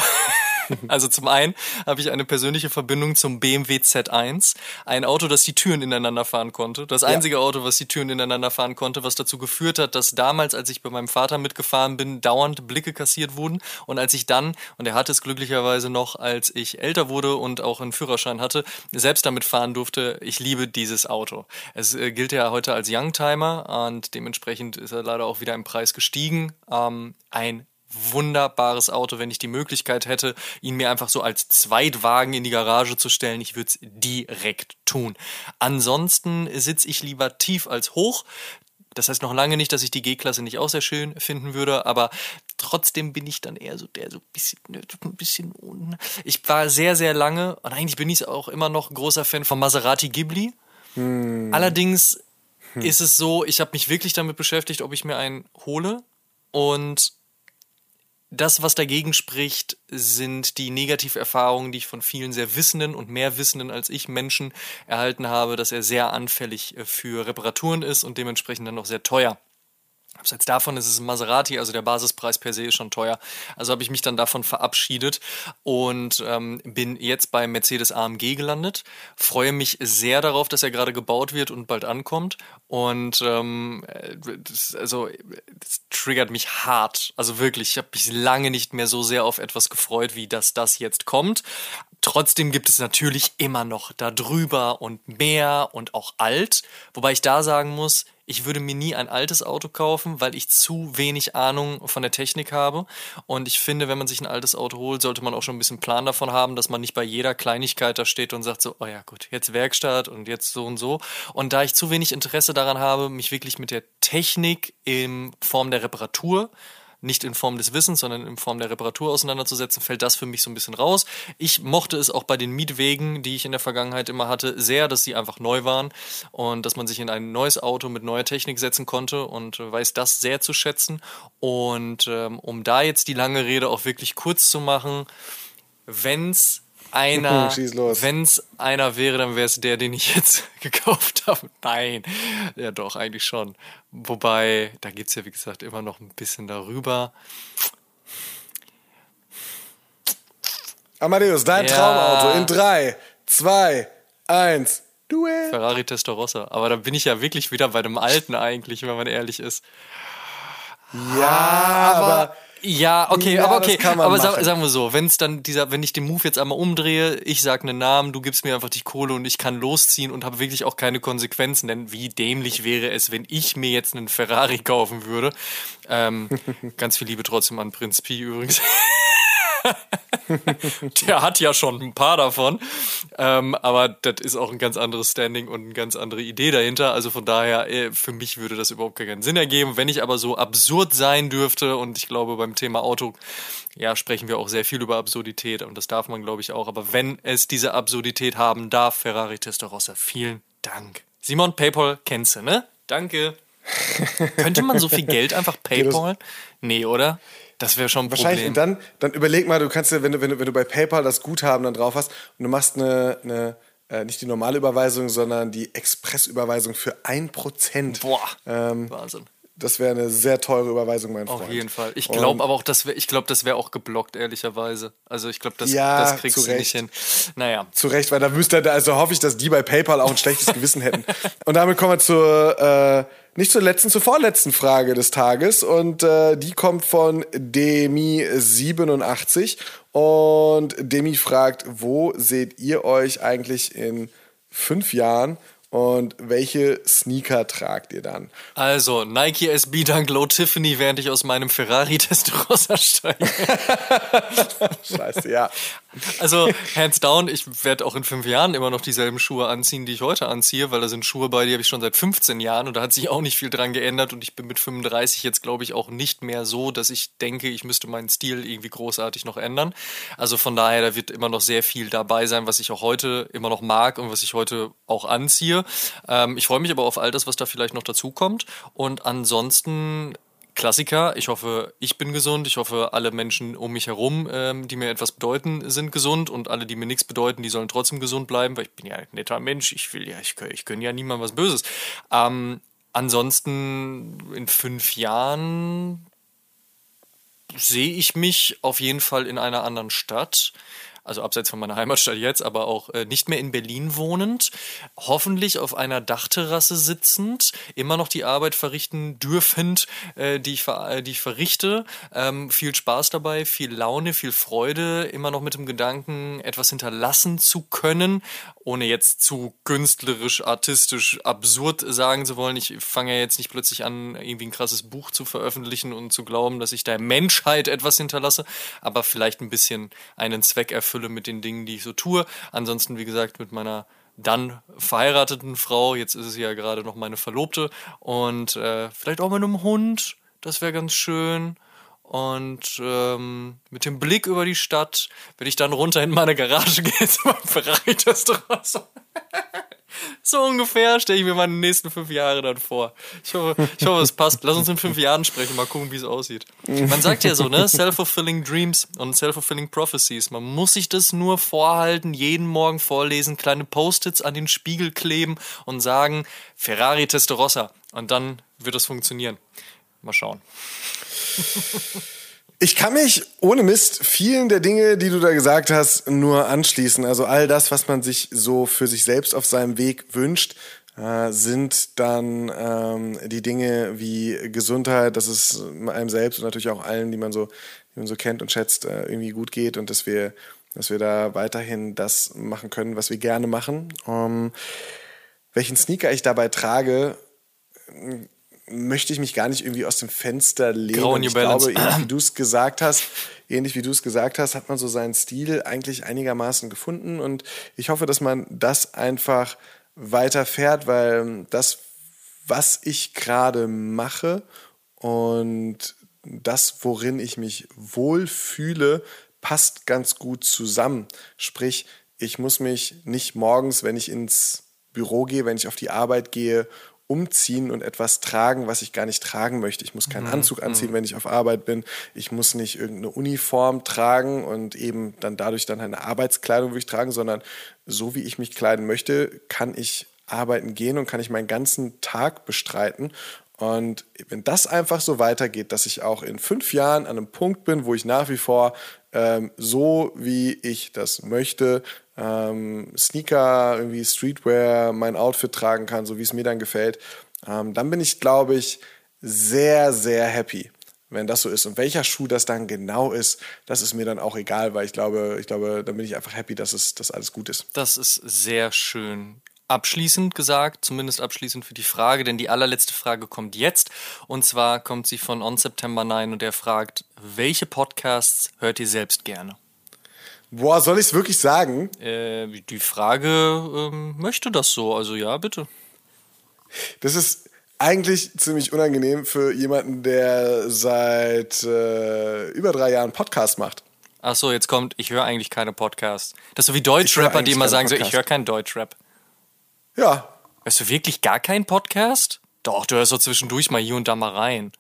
also zum einen habe ich eine persönliche Verbindung zum BMW Z1, ein Auto, das die Türen ineinander fahren konnte. Das einzige ja. Auto, was die Türen ineinander fahren konnte, was dazu geführt hat, dass damals, als ich bei meinem Vater mitgefahren bin, dauernd Blicke kassiert wurden. Und als ich dann, und er hatte es glücklicherweise noch, als ich älter wurde und auch einen Führerschein hatte, selbst damit fahren durfte, ich liebe dieses Auto. Es äh, gilt ja heute als Youngtimer und dementsprechend ist er leider auch wieder im Preis gestiegen. Ähm, ein wunderbares Auto, wenn ich die Möglichkeit hätte, ihn mir einfach so als Zweitwagen in die Garage zu stellen. Ich würde es direkt tun. Ansonsten sitze ich lieber tief als hoch. Das heißt noch lange nicht, dass ich die G-Klasse nicht auch sehr schön finden würde, aber trotzdem bin ich dann eher so der so ein bisschen, ein bisschen unten. Ich war sehr, sehr lange, und eigentlich bin ich auch immer noch großer Fan von Maserati Ghibli. Hm. Allerdings hm. ist es so, ich habe mich wirklich damit beschäftigt, ob ich mir einen hole. Und das, was dagegen spricht, sind die Negativerfahrungen, die ich von vielen sehr wissenden und mehr wissenden als ich Menschen erhalten habe, dass er sehr anfällig äh, für Reparaturen ist und dementsprechend dann noch sehr teuer. Abseits davon ist es ein Maserati, also der Basispreis per se ist schon teuer. Also habe ich mich dann davon verabschiedet und ähm, bin jetzt bei Mercedes AMG gelandet. Freue mich sehr darauf, dass er gerade gebaut wird und bald ankommt. Und ähm, das, also das triggert mich hart. Also wirklich, ich habe mich lange nicht mehr so sehr auf etwas gefreut, wie dass das jetzt kommt. Trotzdem gibt es natürlich immer noch darüber und mehr und auch alt. Wobei ich da sagen muss, ich würde mir nie ein altes Auto kaufen, weil ich zu wenig Ahnung von der Technik habe. Und ich finde, wenn man sich ein altes Auto holt, sollte man auch schon ein bisschen Plan davon haben, dass man nicht bei jeder Kleinigkeit da steht und sagt so, oh ja gut, jetzt Werkstatt und jetzt so und so. Und da ich zu wenig Interesse daran habe, mich wirklich mit der Technik in Form der Reparatur nicht in Form des Wissens, sondern in Form der Reparatur auseinanderzusetzen, fällt das für mich so ein bisschen raus. Ich mochte es auch bei den Mietwegen, die ich in der Vergangenheit immer hatte, sehr, dass sie einfach neu waren und dass man sich in ein neues Auto mit neuer Technik setzen konnte und weiß das sehr zu schätzen. Und ähm, um da jetzt die lange Rede auch wirklich kurz zu machen, wenn's einer, wenn es einer wäre, dann wäre es der, den ich jetzt gekauft habe. Nein, ja doch, eigentlich schon. Wobei, da gibt es ja, wie gesagt, immer noch ein bisschen darüber. Amadeus, dein ja. Traumauto in 3, 2, 1, du Ferrari Testarossa. Aber da bin ich ja wirklich wieder bei dem Alten eigentlich, wenn man ehrlich ist. Ja, aber, aber ja, okay, ja, aber okay. aber sag, sagen wir so, wenn es dann dieser, wenn ich den Move jetzt einmal umdrehe, ich sag einen Namen, du gibst mir einfach die Kohle und ich kann losziehen und habe wirklich auch keine Konsequenzen. Denn wie dämlich wäre es, wenn ich mir jetzt einen Ferrari kaufen würde? Ähm, ganz viel Liebe trotzdem an Prinz Pi übrigens. der hat ja schon ein paar davon. Ähm, aber das ist auch ein ganz anderes Standing und eine ganz andere Idee dahinter. Also von daher, äh, für mich würde das überhaupt keinen Sinn ergeben. Wenn ich aber so absurd sein dürfte, und ich glaube, beim Thema Auto, ja, sprechen wir auch sehr viel über Absurdität und das darf man, glaube ich, auch. Aber wenn es diese Absurdität haben darf, Ferrari Testarossa, vielen Dank. Simon, PayPal kennst du, ne? Danke. Könnte man so viel Geld einfach PayPal? Nee, oder? Das wäre schon ein Wahrscheinlich. Problem. Und dann, dann überleg mal, du kannst ja, wenn du, wenn du, wenn du bei PayPal das Guthaben dann drauf hast und du machst eine, eine äh, nicht die normale Überweisung, sondern die Expressüberweisung für 1%. Boah. Ähm, Wahnsinn. Das wäre eine sehr teure Überweisung, mein Freund. Auf jeden Fall. Ich glaube aber auch, das wär, ich glaube, das wäre auch geblockt, ehrlicherweise. Also ich glaube, das, ja, das kriegst du nicht hin. Naja. Zu Recht, weil da müsste, also hoffe ich, dass die bei PayPal auch ein schlechtes Gewissen hätten. Und damit kommen wir zur äh, nicht zur letzten, zur vorletzten Frage des Tages. Und äh, die kommt von Demi87 und Demi fragt, wo seht ihr euch eigentlich in fünf Jahren und welche Sneaker tragt ihr dann? Also, Nike SB Dunk Low Tiffany, während ich aus meinem Ferrari Testarossa steige. Scheiße, ja. Also, hands down, ich werde auch in fünf Jahren immer noch dieselben Schuhe anziehen, die ich heute anziehe, weil da sind Schuhe bei, die habe ich schon seit 15 Jahren und da hat sich auch nicht viel dran geändert und ich bin mit 35 jetzt, glaube ich, auch nicht mehr so, dass ich denke, ich müsste meinen Stil irgendwie großartig noch ändern. Also von daher, da wird immer noch sehr viel dabei sein, was ich auch heute immer noch mag und was ich heute auch anziehe. Ähm, ich freue mich aber auf all das, was da vielleicht noch dazu kommt. Und ansonsten Klassiker. Ich hoffe, ich bin gesund. Ich hoffe, alle Menschen um mich herum, ähm, die mir etwas bedeuten, sind gesund. Und alle, die mir nichts bedeuten, die sollen trotzdem gesund bleiben, weil ich bin ja ein netter Mensch. Ich will ja, ich, ich gönne ja niemandem was Böses. Ähm, ansonsten in fünf Jahren sehe ich mich auf jeden Fall in einer anderen Stadt also abseits von meiner Heimatstadt jetzt, aber auch äh, nicht mehr in Berlin wohnend, hoffentlich auf einer Dachterrasse sitzend, immer noch die Arbeit verrichten dürfend, äh, die, ich ver äh, die ich verrichte. Ähm, viel Spaß dabei, viel Laune, viel Freude, immer noch mit dem Gedanken, etwas hinterlassen zu können, ohne jetzt zu künstlerisch, artistisch, absurd sagen zu wollen. Ich fange ja jetzt nicht plötzlich an, irgendwie ein krasses Buch zu veröffentlichen und zu glauben, dass ich der Menschheit etwas hinterlasse, aber vielleicht ein bisschen einen Zweck erfüllen erfülle mit den Dingen, die ich so tue. Ansonsten, wie gesagt, mit meiner dann verheirateten Frau, jetzt ist es ja gerade noch meine Verlobte und äh, vielleicht auch mit einem Hund, das wäre ganz schön. Und ähm, mit dem Blick über die Stadt, wenn ich dann runter in meine Garage gehe, zu meinem Ferrari-Testarossa. So ungefähr stelle ich mir meine nächsten fünf Jahre dann vor. Ich hoffe, ich hoffe, es passt. Lass uns in fünf Jahren sprechen, mal gucken, wie es aussieht. Man sagt ja so, ne? Self-fulfilling Dreams und self-fulfilling Prophecies. Man muss sich das nur vorhalten, jeden Morgen vorlesen, kleine Post-its an den Spiegel kleben und sagen, Ferrari Testarossa. Und dann wird das funktionieren. Mal schauen. Ich kann mich ohne Mist vielen der Dinge, die du da gesagt hast, nur anschließen. Also all das, was man sich so für sich selbst auf seinem Weg wünscht, äh, sind dann ähm, die Dinge wie Gesundheit, dass es einem selbst und natürlich auch allen, die man so, die man so kennt und schätzt, äh, irgendwie gut geht und dass wir, dass wir da weiterhin das machen können, was wir gerne machen. Ähm, welchen Sneaker ich dabei trage, möchte ich mich gar nicht irgendwie aus dem Fenster lehnen. Ich glaube, ähnlich wie du es gesagt hast, ähnlich wie du es gesagt hast, hat man so seinen Stil eigentlich einigermaßen gefunden und ich hoffe, dass man das einfach weiterfährt, weil das, was ich gerade mache und das, worin ich mich wohlfühle, passt ganz gut zusammen. Sprich, ich muss mich nicht morgens, wenn ich ins Büro gehe, wenn ich auf die Arbeit gehe umziehen und etwas tragen, was ich gar nicht tragen möchte. Ich muss keinen mhm. Anzug anziehen, mhm. wenn ich auf Arbeit bin. Ich muss nicht irgendeine Uniform tragen und eben dann dadurch dann eine Arbeitskleidung würde ich tragen, sondern so wie ich mich kleiden möchte, kann ich arbeiten gehen und kann ich meinen ganzen Tag bestreiten. Und wenn das einfach so weitergeht, dass ich auch in fünf Jahren an einem Punkt bin, wo ich nach wie vor ähm, so, wie ich das möchte, ähm, Sneaker, irgendwie Streetwear, mein Outfit tragen kann, so wie es mir dann gefällt, ähm, dann bin ich, glaube ich, sehr, sehr happy, wenn das so ist. Und welcher Schuh das dann genau ist, das ist mir dann auch egal, weil ich glaube, ich glaube, dann bin ich einfach happy, dass es, dass alles gut ist. Das ist sehr schön abschließend gesagt, zumindest abschließend für die Frage, denn die allerletzte Frage kommt jetzt. Und zwar kommt sie von On September 9 und er fragt, welche Podcasts hört ihr selbst gerne? Boah, soll ich es wirklich sagen? Äh, die Frage ähm, möchte das so, also ja, bitte. Das ist eigentlich ziemlich unangenehm für jemanden, der seit äh, über drei Jahren Podcast macht. Ach so, jetzt kommt, ich höre eigentlich keine Podcasts. Das ist so wie Deutschrapper, die immer sagen Podcast. so, ich höre keinen Deutschrap. Ja. Hörst du wirklich gar keinen Podcast? Doch, du hörst so zwischendurch mal hier und da mal rein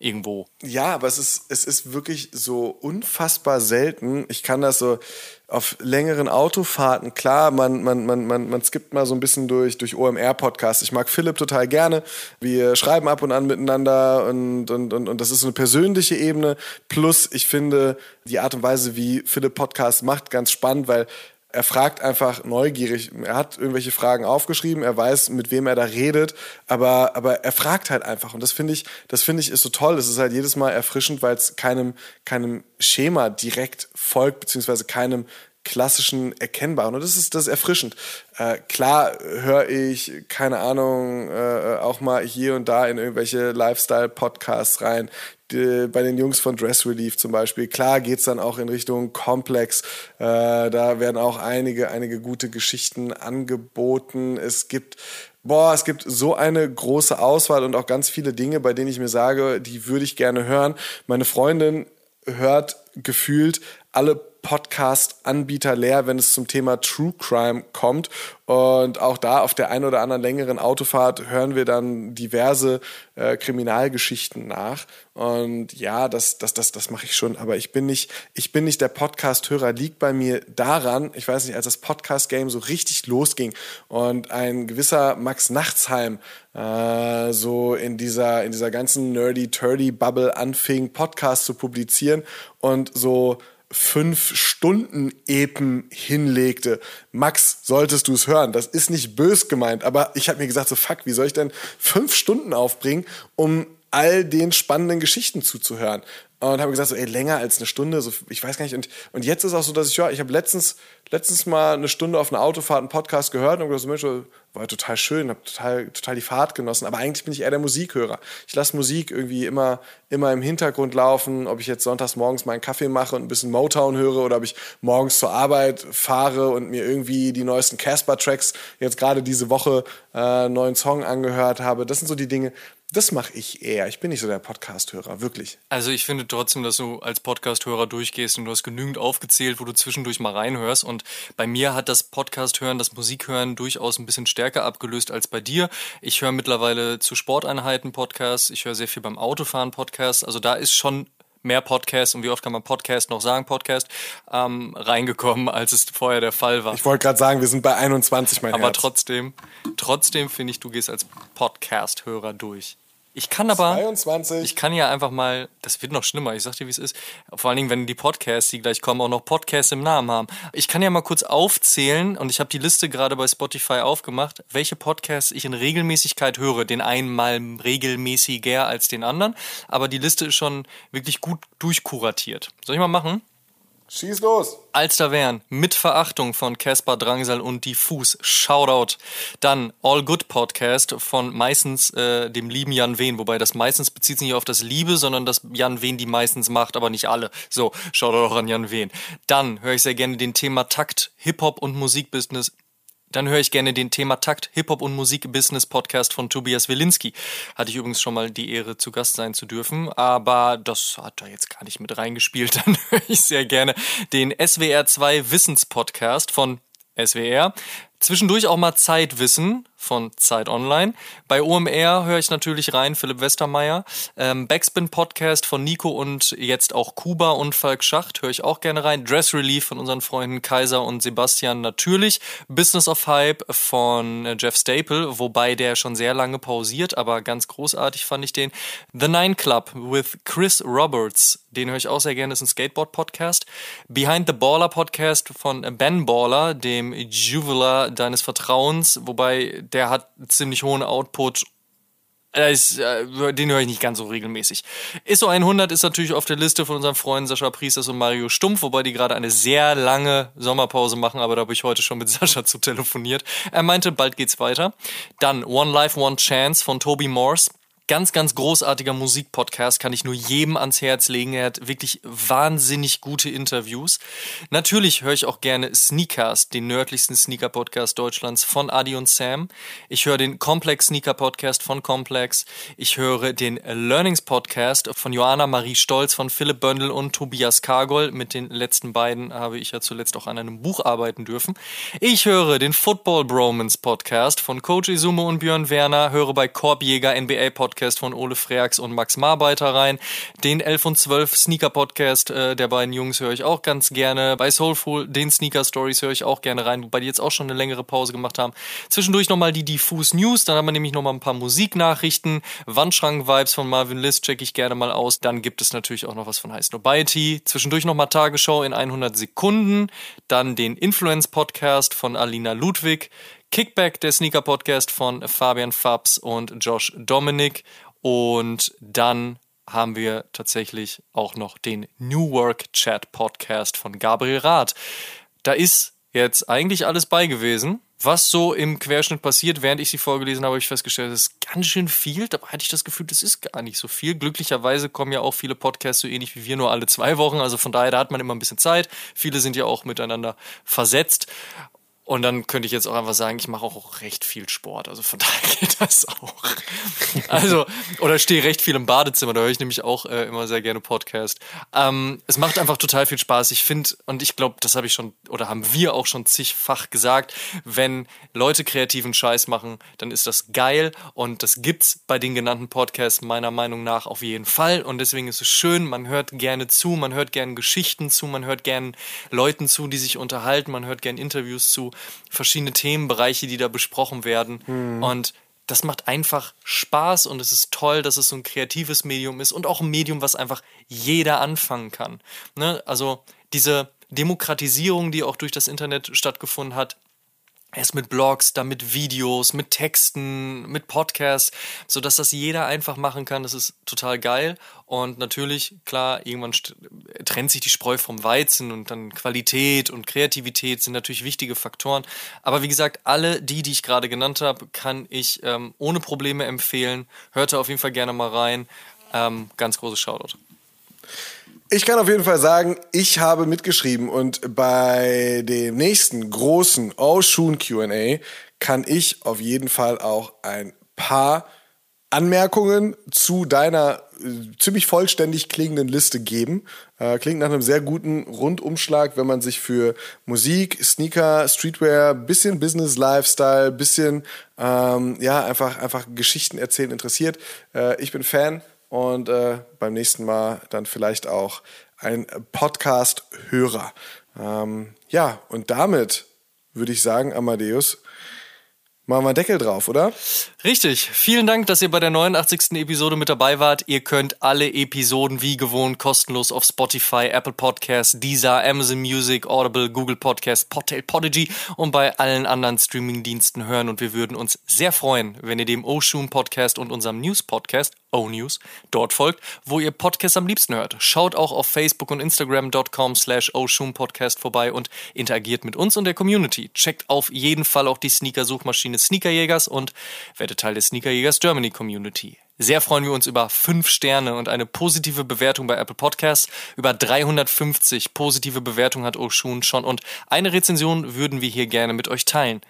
irgendwo. Ja, aber es ist, es ist wirklich so unfassbar selten. Ich kann das so auf längeren Autofahrten, klar, man, man, man, man, man skippt mal so ein bisschen durch, durch OMR-Podcasts. Ich mag Philipp total gerne. Wir schreiben ab und an miteinander und, und, und, und das ist so eine persönliche Ebene. Plus, ich finde die Art und Weise, wie Philipp Podcast macht, ganz spannend, weil er fragt einfach neugierig. Er hat irgendwelche Fragen aufgeschrieben, er weiß, mit wem er da redet, aber, aber er fragt halt einfach. Und das finde ich, das finde ich ist so toll. Es ist halt jedes Mal erfrischend, weil es keinem, keinem Schema direkt folgt, beziehungsweise keinem klassischen erkennbaren. Und das ist, das ist erfrischend. Äh, klar höre ich, keine Ahnung, äh, auch mal hier und da in irgendwelche Lifestyle-Podcasts rein. Die, bei den Jungs von Dress Relief zum Beispiel. Klar geht's dann auch in Richtung Komplex. Äh, da werden auch einige, einige gute Geschichten angeboten. Es gibt boah, es gibt so eine große Auswahl und auch ganz viele Dinge, bei denen ich mir sage, die würde ich gerne hören. Meine Freundin hört gefühlt alle Podcast-Anbieter leer, wenn es zum Thema True Crime kommt. Und auch da auf der einen oder anderen längeren Autofahrt hören wir dann diverse äh, Kriminalgeschichten nach. Und ja, das, das, das, das mache ich schon. Aber ich bin nicht, ich bin nicht der Podcast-Hörer. Liegt bei mir daran, ich weiß nicht, als das Podcast-Game so richtig losging und ein gewisser Max Nachtsheim äh, so in dieser, in dieser ganzen nerdy-turdy-Bubble anfing, Podcasts zu publizieren und so fünf Stunden Epen hinlegte. Max, solltest du es hören. Das ist nicht bös gemeint, aber ich habe mir gesagt, so fuck, wie soll ich denn fünf Stunden aufbringen, um all den spannenden Geschichten zuzuhören? Und habe gesagt, so, ey, länger als eine Stunde, so, ich weiß gar nicht. Und, und jetzt ist auch so, dass ich, ja, ich habe letztens, letztens mal eine Stunde auf einer Autofahrt einen Podcast gehört und gesagt, so, Mensch, war total schön, habe total, total die Fahrt genossen. Aber eigentlich bin ich eher der Musikhörer. Ich lasse Musik irgendwie immer, immer im Hintergrund laufen, ob ich jetzt sonntags morgens meinen Kaffee mache und ein bisschen Motown höre oder ob ich morgens zur Arbeit fahre und mir irgendwie die neuesten Casper-Tracks jetzt gerade diese Woche äh, neuen Song angehört habe. Das sind so die Dinge, das mache ich eher. Ich bin nicht so der Podcast-Hörer, wirklich. Also ich finde trotzdem, dass du als Podcast-Hörer durchgehst und du hast genügend aufgezählt, wo du zwischendurch mal reinhörst. Und bei mir hat das Podcast-Hören, das Musikhören durchaus ein bisschen stärker abgelöst als bei dir. Ich höre mittlerweile zu Sporteinheiten Podcasts. Ich höre sehr viel beim Autofahren Podcasts. Also da ist schon mehr Podcast und wie oft kann man Podcast noch sagen, Podcast, ähm, reingekommen, als es vorher der Fall war. Ich wollte gerade sagen, wir sind bei 21, mein Aber Herz. trotzdem, trotzdem finde ich, du gehst als Podcast-Hörer durch. Ich kann aber, 22. ich kann ja einfach mal, das wird noch schlimmer, ich sag dir, wie es ist. Vor allen Dingen, wenn die Podcasts, die gleich kommen, auch noch Podcasts im Namen haben. Ich kann ja mal kurz aufzählen, und ich habe die Liste gerade bei Spotify aufgemacht, welche Podcasts ich in Regelmäßigkeit höre. Den einen mal regelmäßiger als den anderen, aber die Liste ist schon wirklich gut durchkuratiert. Soll ich mal machen? Schieß los. Alsterwern mit Verachtung von Caspar Drangsal und Diffus. Shoutout. Dann All Good Podcast von meistens äh, dem lieben Jan Wehn, wobei das meistens bezieht sich nicht auf das Liebe, sondern dass Jan Wehn die meistens macht, aber nicht alle. So, Shoutout auch an Jan Wehn. Dann höre ich sehr gerne den Thema Takt, Hip-Hop und Musikbusiness dann höre ich gerne den Thema Takt Hip-Hop und Musik Business Podcast von Tobias Wilinski. Hatte ich übrigens schon mal die Ehre, zu Gast sein zu dürfen, aber das hat da jetzt gar nicht mit reingespielt. Dann höre ich sehr gerne den SWR 2 Wissenspodcast von SWR. Zwischendurch auch mal Zeitwissen von Zeit Online. Bei OMR höre ich natürlich rein, Philipp Westermeier. Ähm, Backspin Podcast von Nico und jetzt auch Kuba und Falk Schacht höre ich auch gerne rein. Dress Relief von unseren Freunden Kaiser und Sebastian natürlich. Business of Hype von äh, Jeff Staple, wobei der schon sehr lange pausiert, aber ganz großartig fand ich den. The Nine Club with Chris Roberts, den höre ich auch sehr gerne, ist ein Skateboard-Podcast. Behind the Baller Podcast von Ben Baller, dem Juveler deines Vertrauens, wobei der hat ziemlich hohen Output ist, äh, den höre ich nicht ganz so regelmäßig. ISO 100 ist natürlich auf der Liste von unseren Freunden Sascha Priesters und Mario Stumpf, wobei die gerade eine sehr lange Sommerpause machen, aber da habe ich heute schon mit Sascha zu telefoniert. Er meinte, bald geht's weiter. Dann One Life, One Chance von Toby Morse ganz, ganz großartiger Musikpodcast, kann ich nur jedem ans Herz legen. Er hat wirklich wahnsinnig gute Interviews. Natürlich höre ich auch gerne Sneakers, den nördlichsten Sneaker-Podcast Deutschlands von Adi und Sam. Ich höre den Complex Sneaker Podcast von Complex. Ich höre den Learnings Podcast von Joanna Marie Stolz, von Philipp Böndel und Tobias Kargol. Mit den letzten beiden habe ich ja zuletzt auch an einem Buch arbeiten dürfen. Ich höre den Football Bromance Podcast von Coach Izumo und Björn Werner, höre bei Korbjäger NBA Podcast Podcast von Ole Freaks und Max Marbeiter rein. Den 11 und 12 Sneaker Podcast äh, der beiden Jungs höre ich auch ganz gerne. Bei Soulful den Sneaker Stories höre ich auch gerne rein, wobei die jetzt auch schon eine längere Pause gemacht haben. Zwischendurch nochmal die Diffus News, dann haben wir nämlich nochmal ein paar Musiknachrichten. Wandschrank-Vibes von Marvin List checke ich gerne mal aus. Dann gibt es natürlich auch noch was von High Snobiety. Zwischendurch nochmal Tagesschau in 100 Sekunden. Dann den Influence Podcast von Alina Ludwig. Kickback, der Sneaker Podcast von Fabian Fabs und Josh Dominic. Und dann haben wir tatsächlich auch noch den New Work Chat Podcast von Gabriel Rath. Da ist jetzt eigentlich alles bei gewesen. Was so im Querschnitt passiert, während ich sie vorgelesen habe, habe ich festgestellt, das ist ganz schön viel. Dabei hatte ich das Gefühl, das ist gar nicht so viel. Glücklicherweise kommen ja auch viele Podcasts so ähnlich wie wir nur alle zwei Wochen. Also von daher, da hat man immer ein bisschen Zeit. Viele sind ja auch miteinander versetzt. Und dann könnte ich jetzt auch einfach sagen, ich mache auch recht viel Sport. Also von daher geht das auch. Also, oder stehe recht viel im Badezimmer. Da höre ich nämlich auch äh, immer sehr gerne Podcast. Ähm, es macht einfach total viel Spaß. Ich finde, und ich glaube, das habe ich schon, oder haben wir auch schon zigfach gesagt, wenn Leute kreativen Scheiß machen, dann ist das geil. Und das gibt's bei den genannten Podcasts meiner Meinung nach auf jeden Fall. Und deswegen ist es schön, man hört gerne zu, man hört gerne Geschichten zu, man hört gerne Leuten zu, die sich unterhalten, man hört gerne Interviews zu verschiedene Themenbereiche, die da besprochen werden. Mhm. Und das macht einfach Spaß und es ist toll, dass es so ein kreatives Medium ist und auch ein Medium, was einfach jeder anfangen kann. Ne? Also diese Demokratisierung, die auch durch das Internet stattgefunden hat, Erst mit Blogs, dann mit Videos, mit Texten, mit Podcasts, so dass das jeder einfach machen kann. Das ist total geil. Und natürlich, klar, irgendwann trennt sich die Spreu vom Weizen und dann Qualität und Kreativität sind natürlich wichtige Faktoren. Aber wie gesagt, alle die, die ich gerade genannt habe, kann ich ähm, ohne Probleme empfehlen. Hört da auf jeden Fall gerne mal rein. Ähm, ganz großes Shoutout. Ich kann auf jeden Fall sagen, ich habe mitgeschrieben und bei dem nächsten großen Oshun Q&A kann ich auf jeden Fall auch ein paar Anmerkungen zu deiner äh, ziemlich vollständig klingenden Liste geben. Äh, klingt nach einem sehr guten Rundumschlag, wenn man sich für Musik, Sneaker, Streetwear, bisschen Business Lifestyle, bisschen ähm, ja einfach einfach Geschichten erzählen interessiert. Äh, ich bin Fan und äh, beim nächsten Mal dann vielleicht auch ein Podcast-Hörer. Ähm, ja, und damit würde ich sagen, Amadeus, machen wir Deckel drauf, oder? Richtig. Vielen Dank, dass ihr bei der 89. Episode mit dabei wart. Ihr könnt alle Episoden wie gewohnt kostenlos auf Spotify, Apple Podcasts, Deezer, Amazon Music, Audible, Google Podcasts, Podtail, Podigy und bei allen anderen Streaming-Diensten hören. Und wir würden uns sehr freuen, wenn ihr dem Oshun Podcast und unserem News Podcast O-News dort folgt, wo ihr Podcasts am liebsten hört. Schaut auch auf Facebook und Instagram.com slash Podcast vorbei und interagiert mit uns und der Community. Checkt auf jeden Fall auch die Sneaker-Suchmaschine Sneakerjägers und werdet Teil der Sneakerjägers Germany Community. Sehr freuen wir uns über fünf Sterne und eine positive Bewertung bei Apple Podcasts. Über 350 positive Bewertungen hat Oshun schon und eine Rezension würden wir hier gerne mit euch teilen.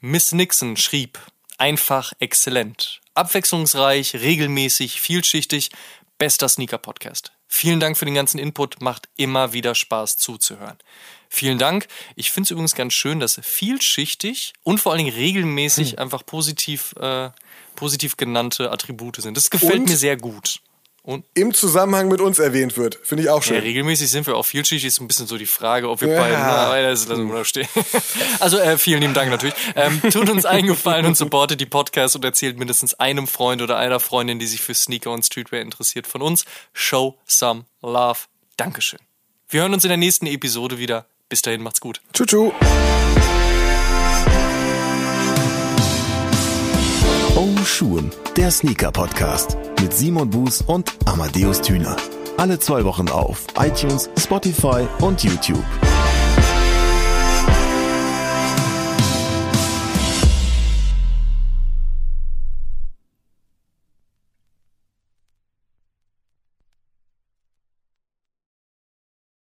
Miss Nixon schrieb, einfach exzellent. Abwechslungsreich, regelmäßig, vielschichtig, bester Sneaker-Podcast. Vielen Dank für den ganzen Input, macht immer wieder Spaß zuzuhören. Vielen Dank. Ich finde es übrigens ganz schön, dass vielschichtig und vor allen Dingen regelmäßig hm. einfach positiv, äh, positiv genannte Attribute sind. Das gefällt und? mir sehr gut. Und im Zusammenhang mit uns erwähnt wird. Finde ich auch schön. Ja, regelmäßig sind wir auch vielschichtig. Ist ein bisschen so die Frage, ob wir ja. beide. Na, das lassen wir da stehen. Also äh, vielen lieben Dank natürlich. Ähm, tut uns eingefallen und supportet die Podcasts und erzählt mindestens einem Freund oder einer Freundin, die sich für Sneaker und Streetwear interessiert, von uns. Show some love. Dankeschön. Wir hören uns in der nächsten Episode wieder. Bis dahin, macht's gut. Tschu, Oh Schuhen, der Sneaker-Podcast mit Simon Buß und Amadeus Thüner. Alle zwei Wochen auf iTunes, Spotify und YouTube.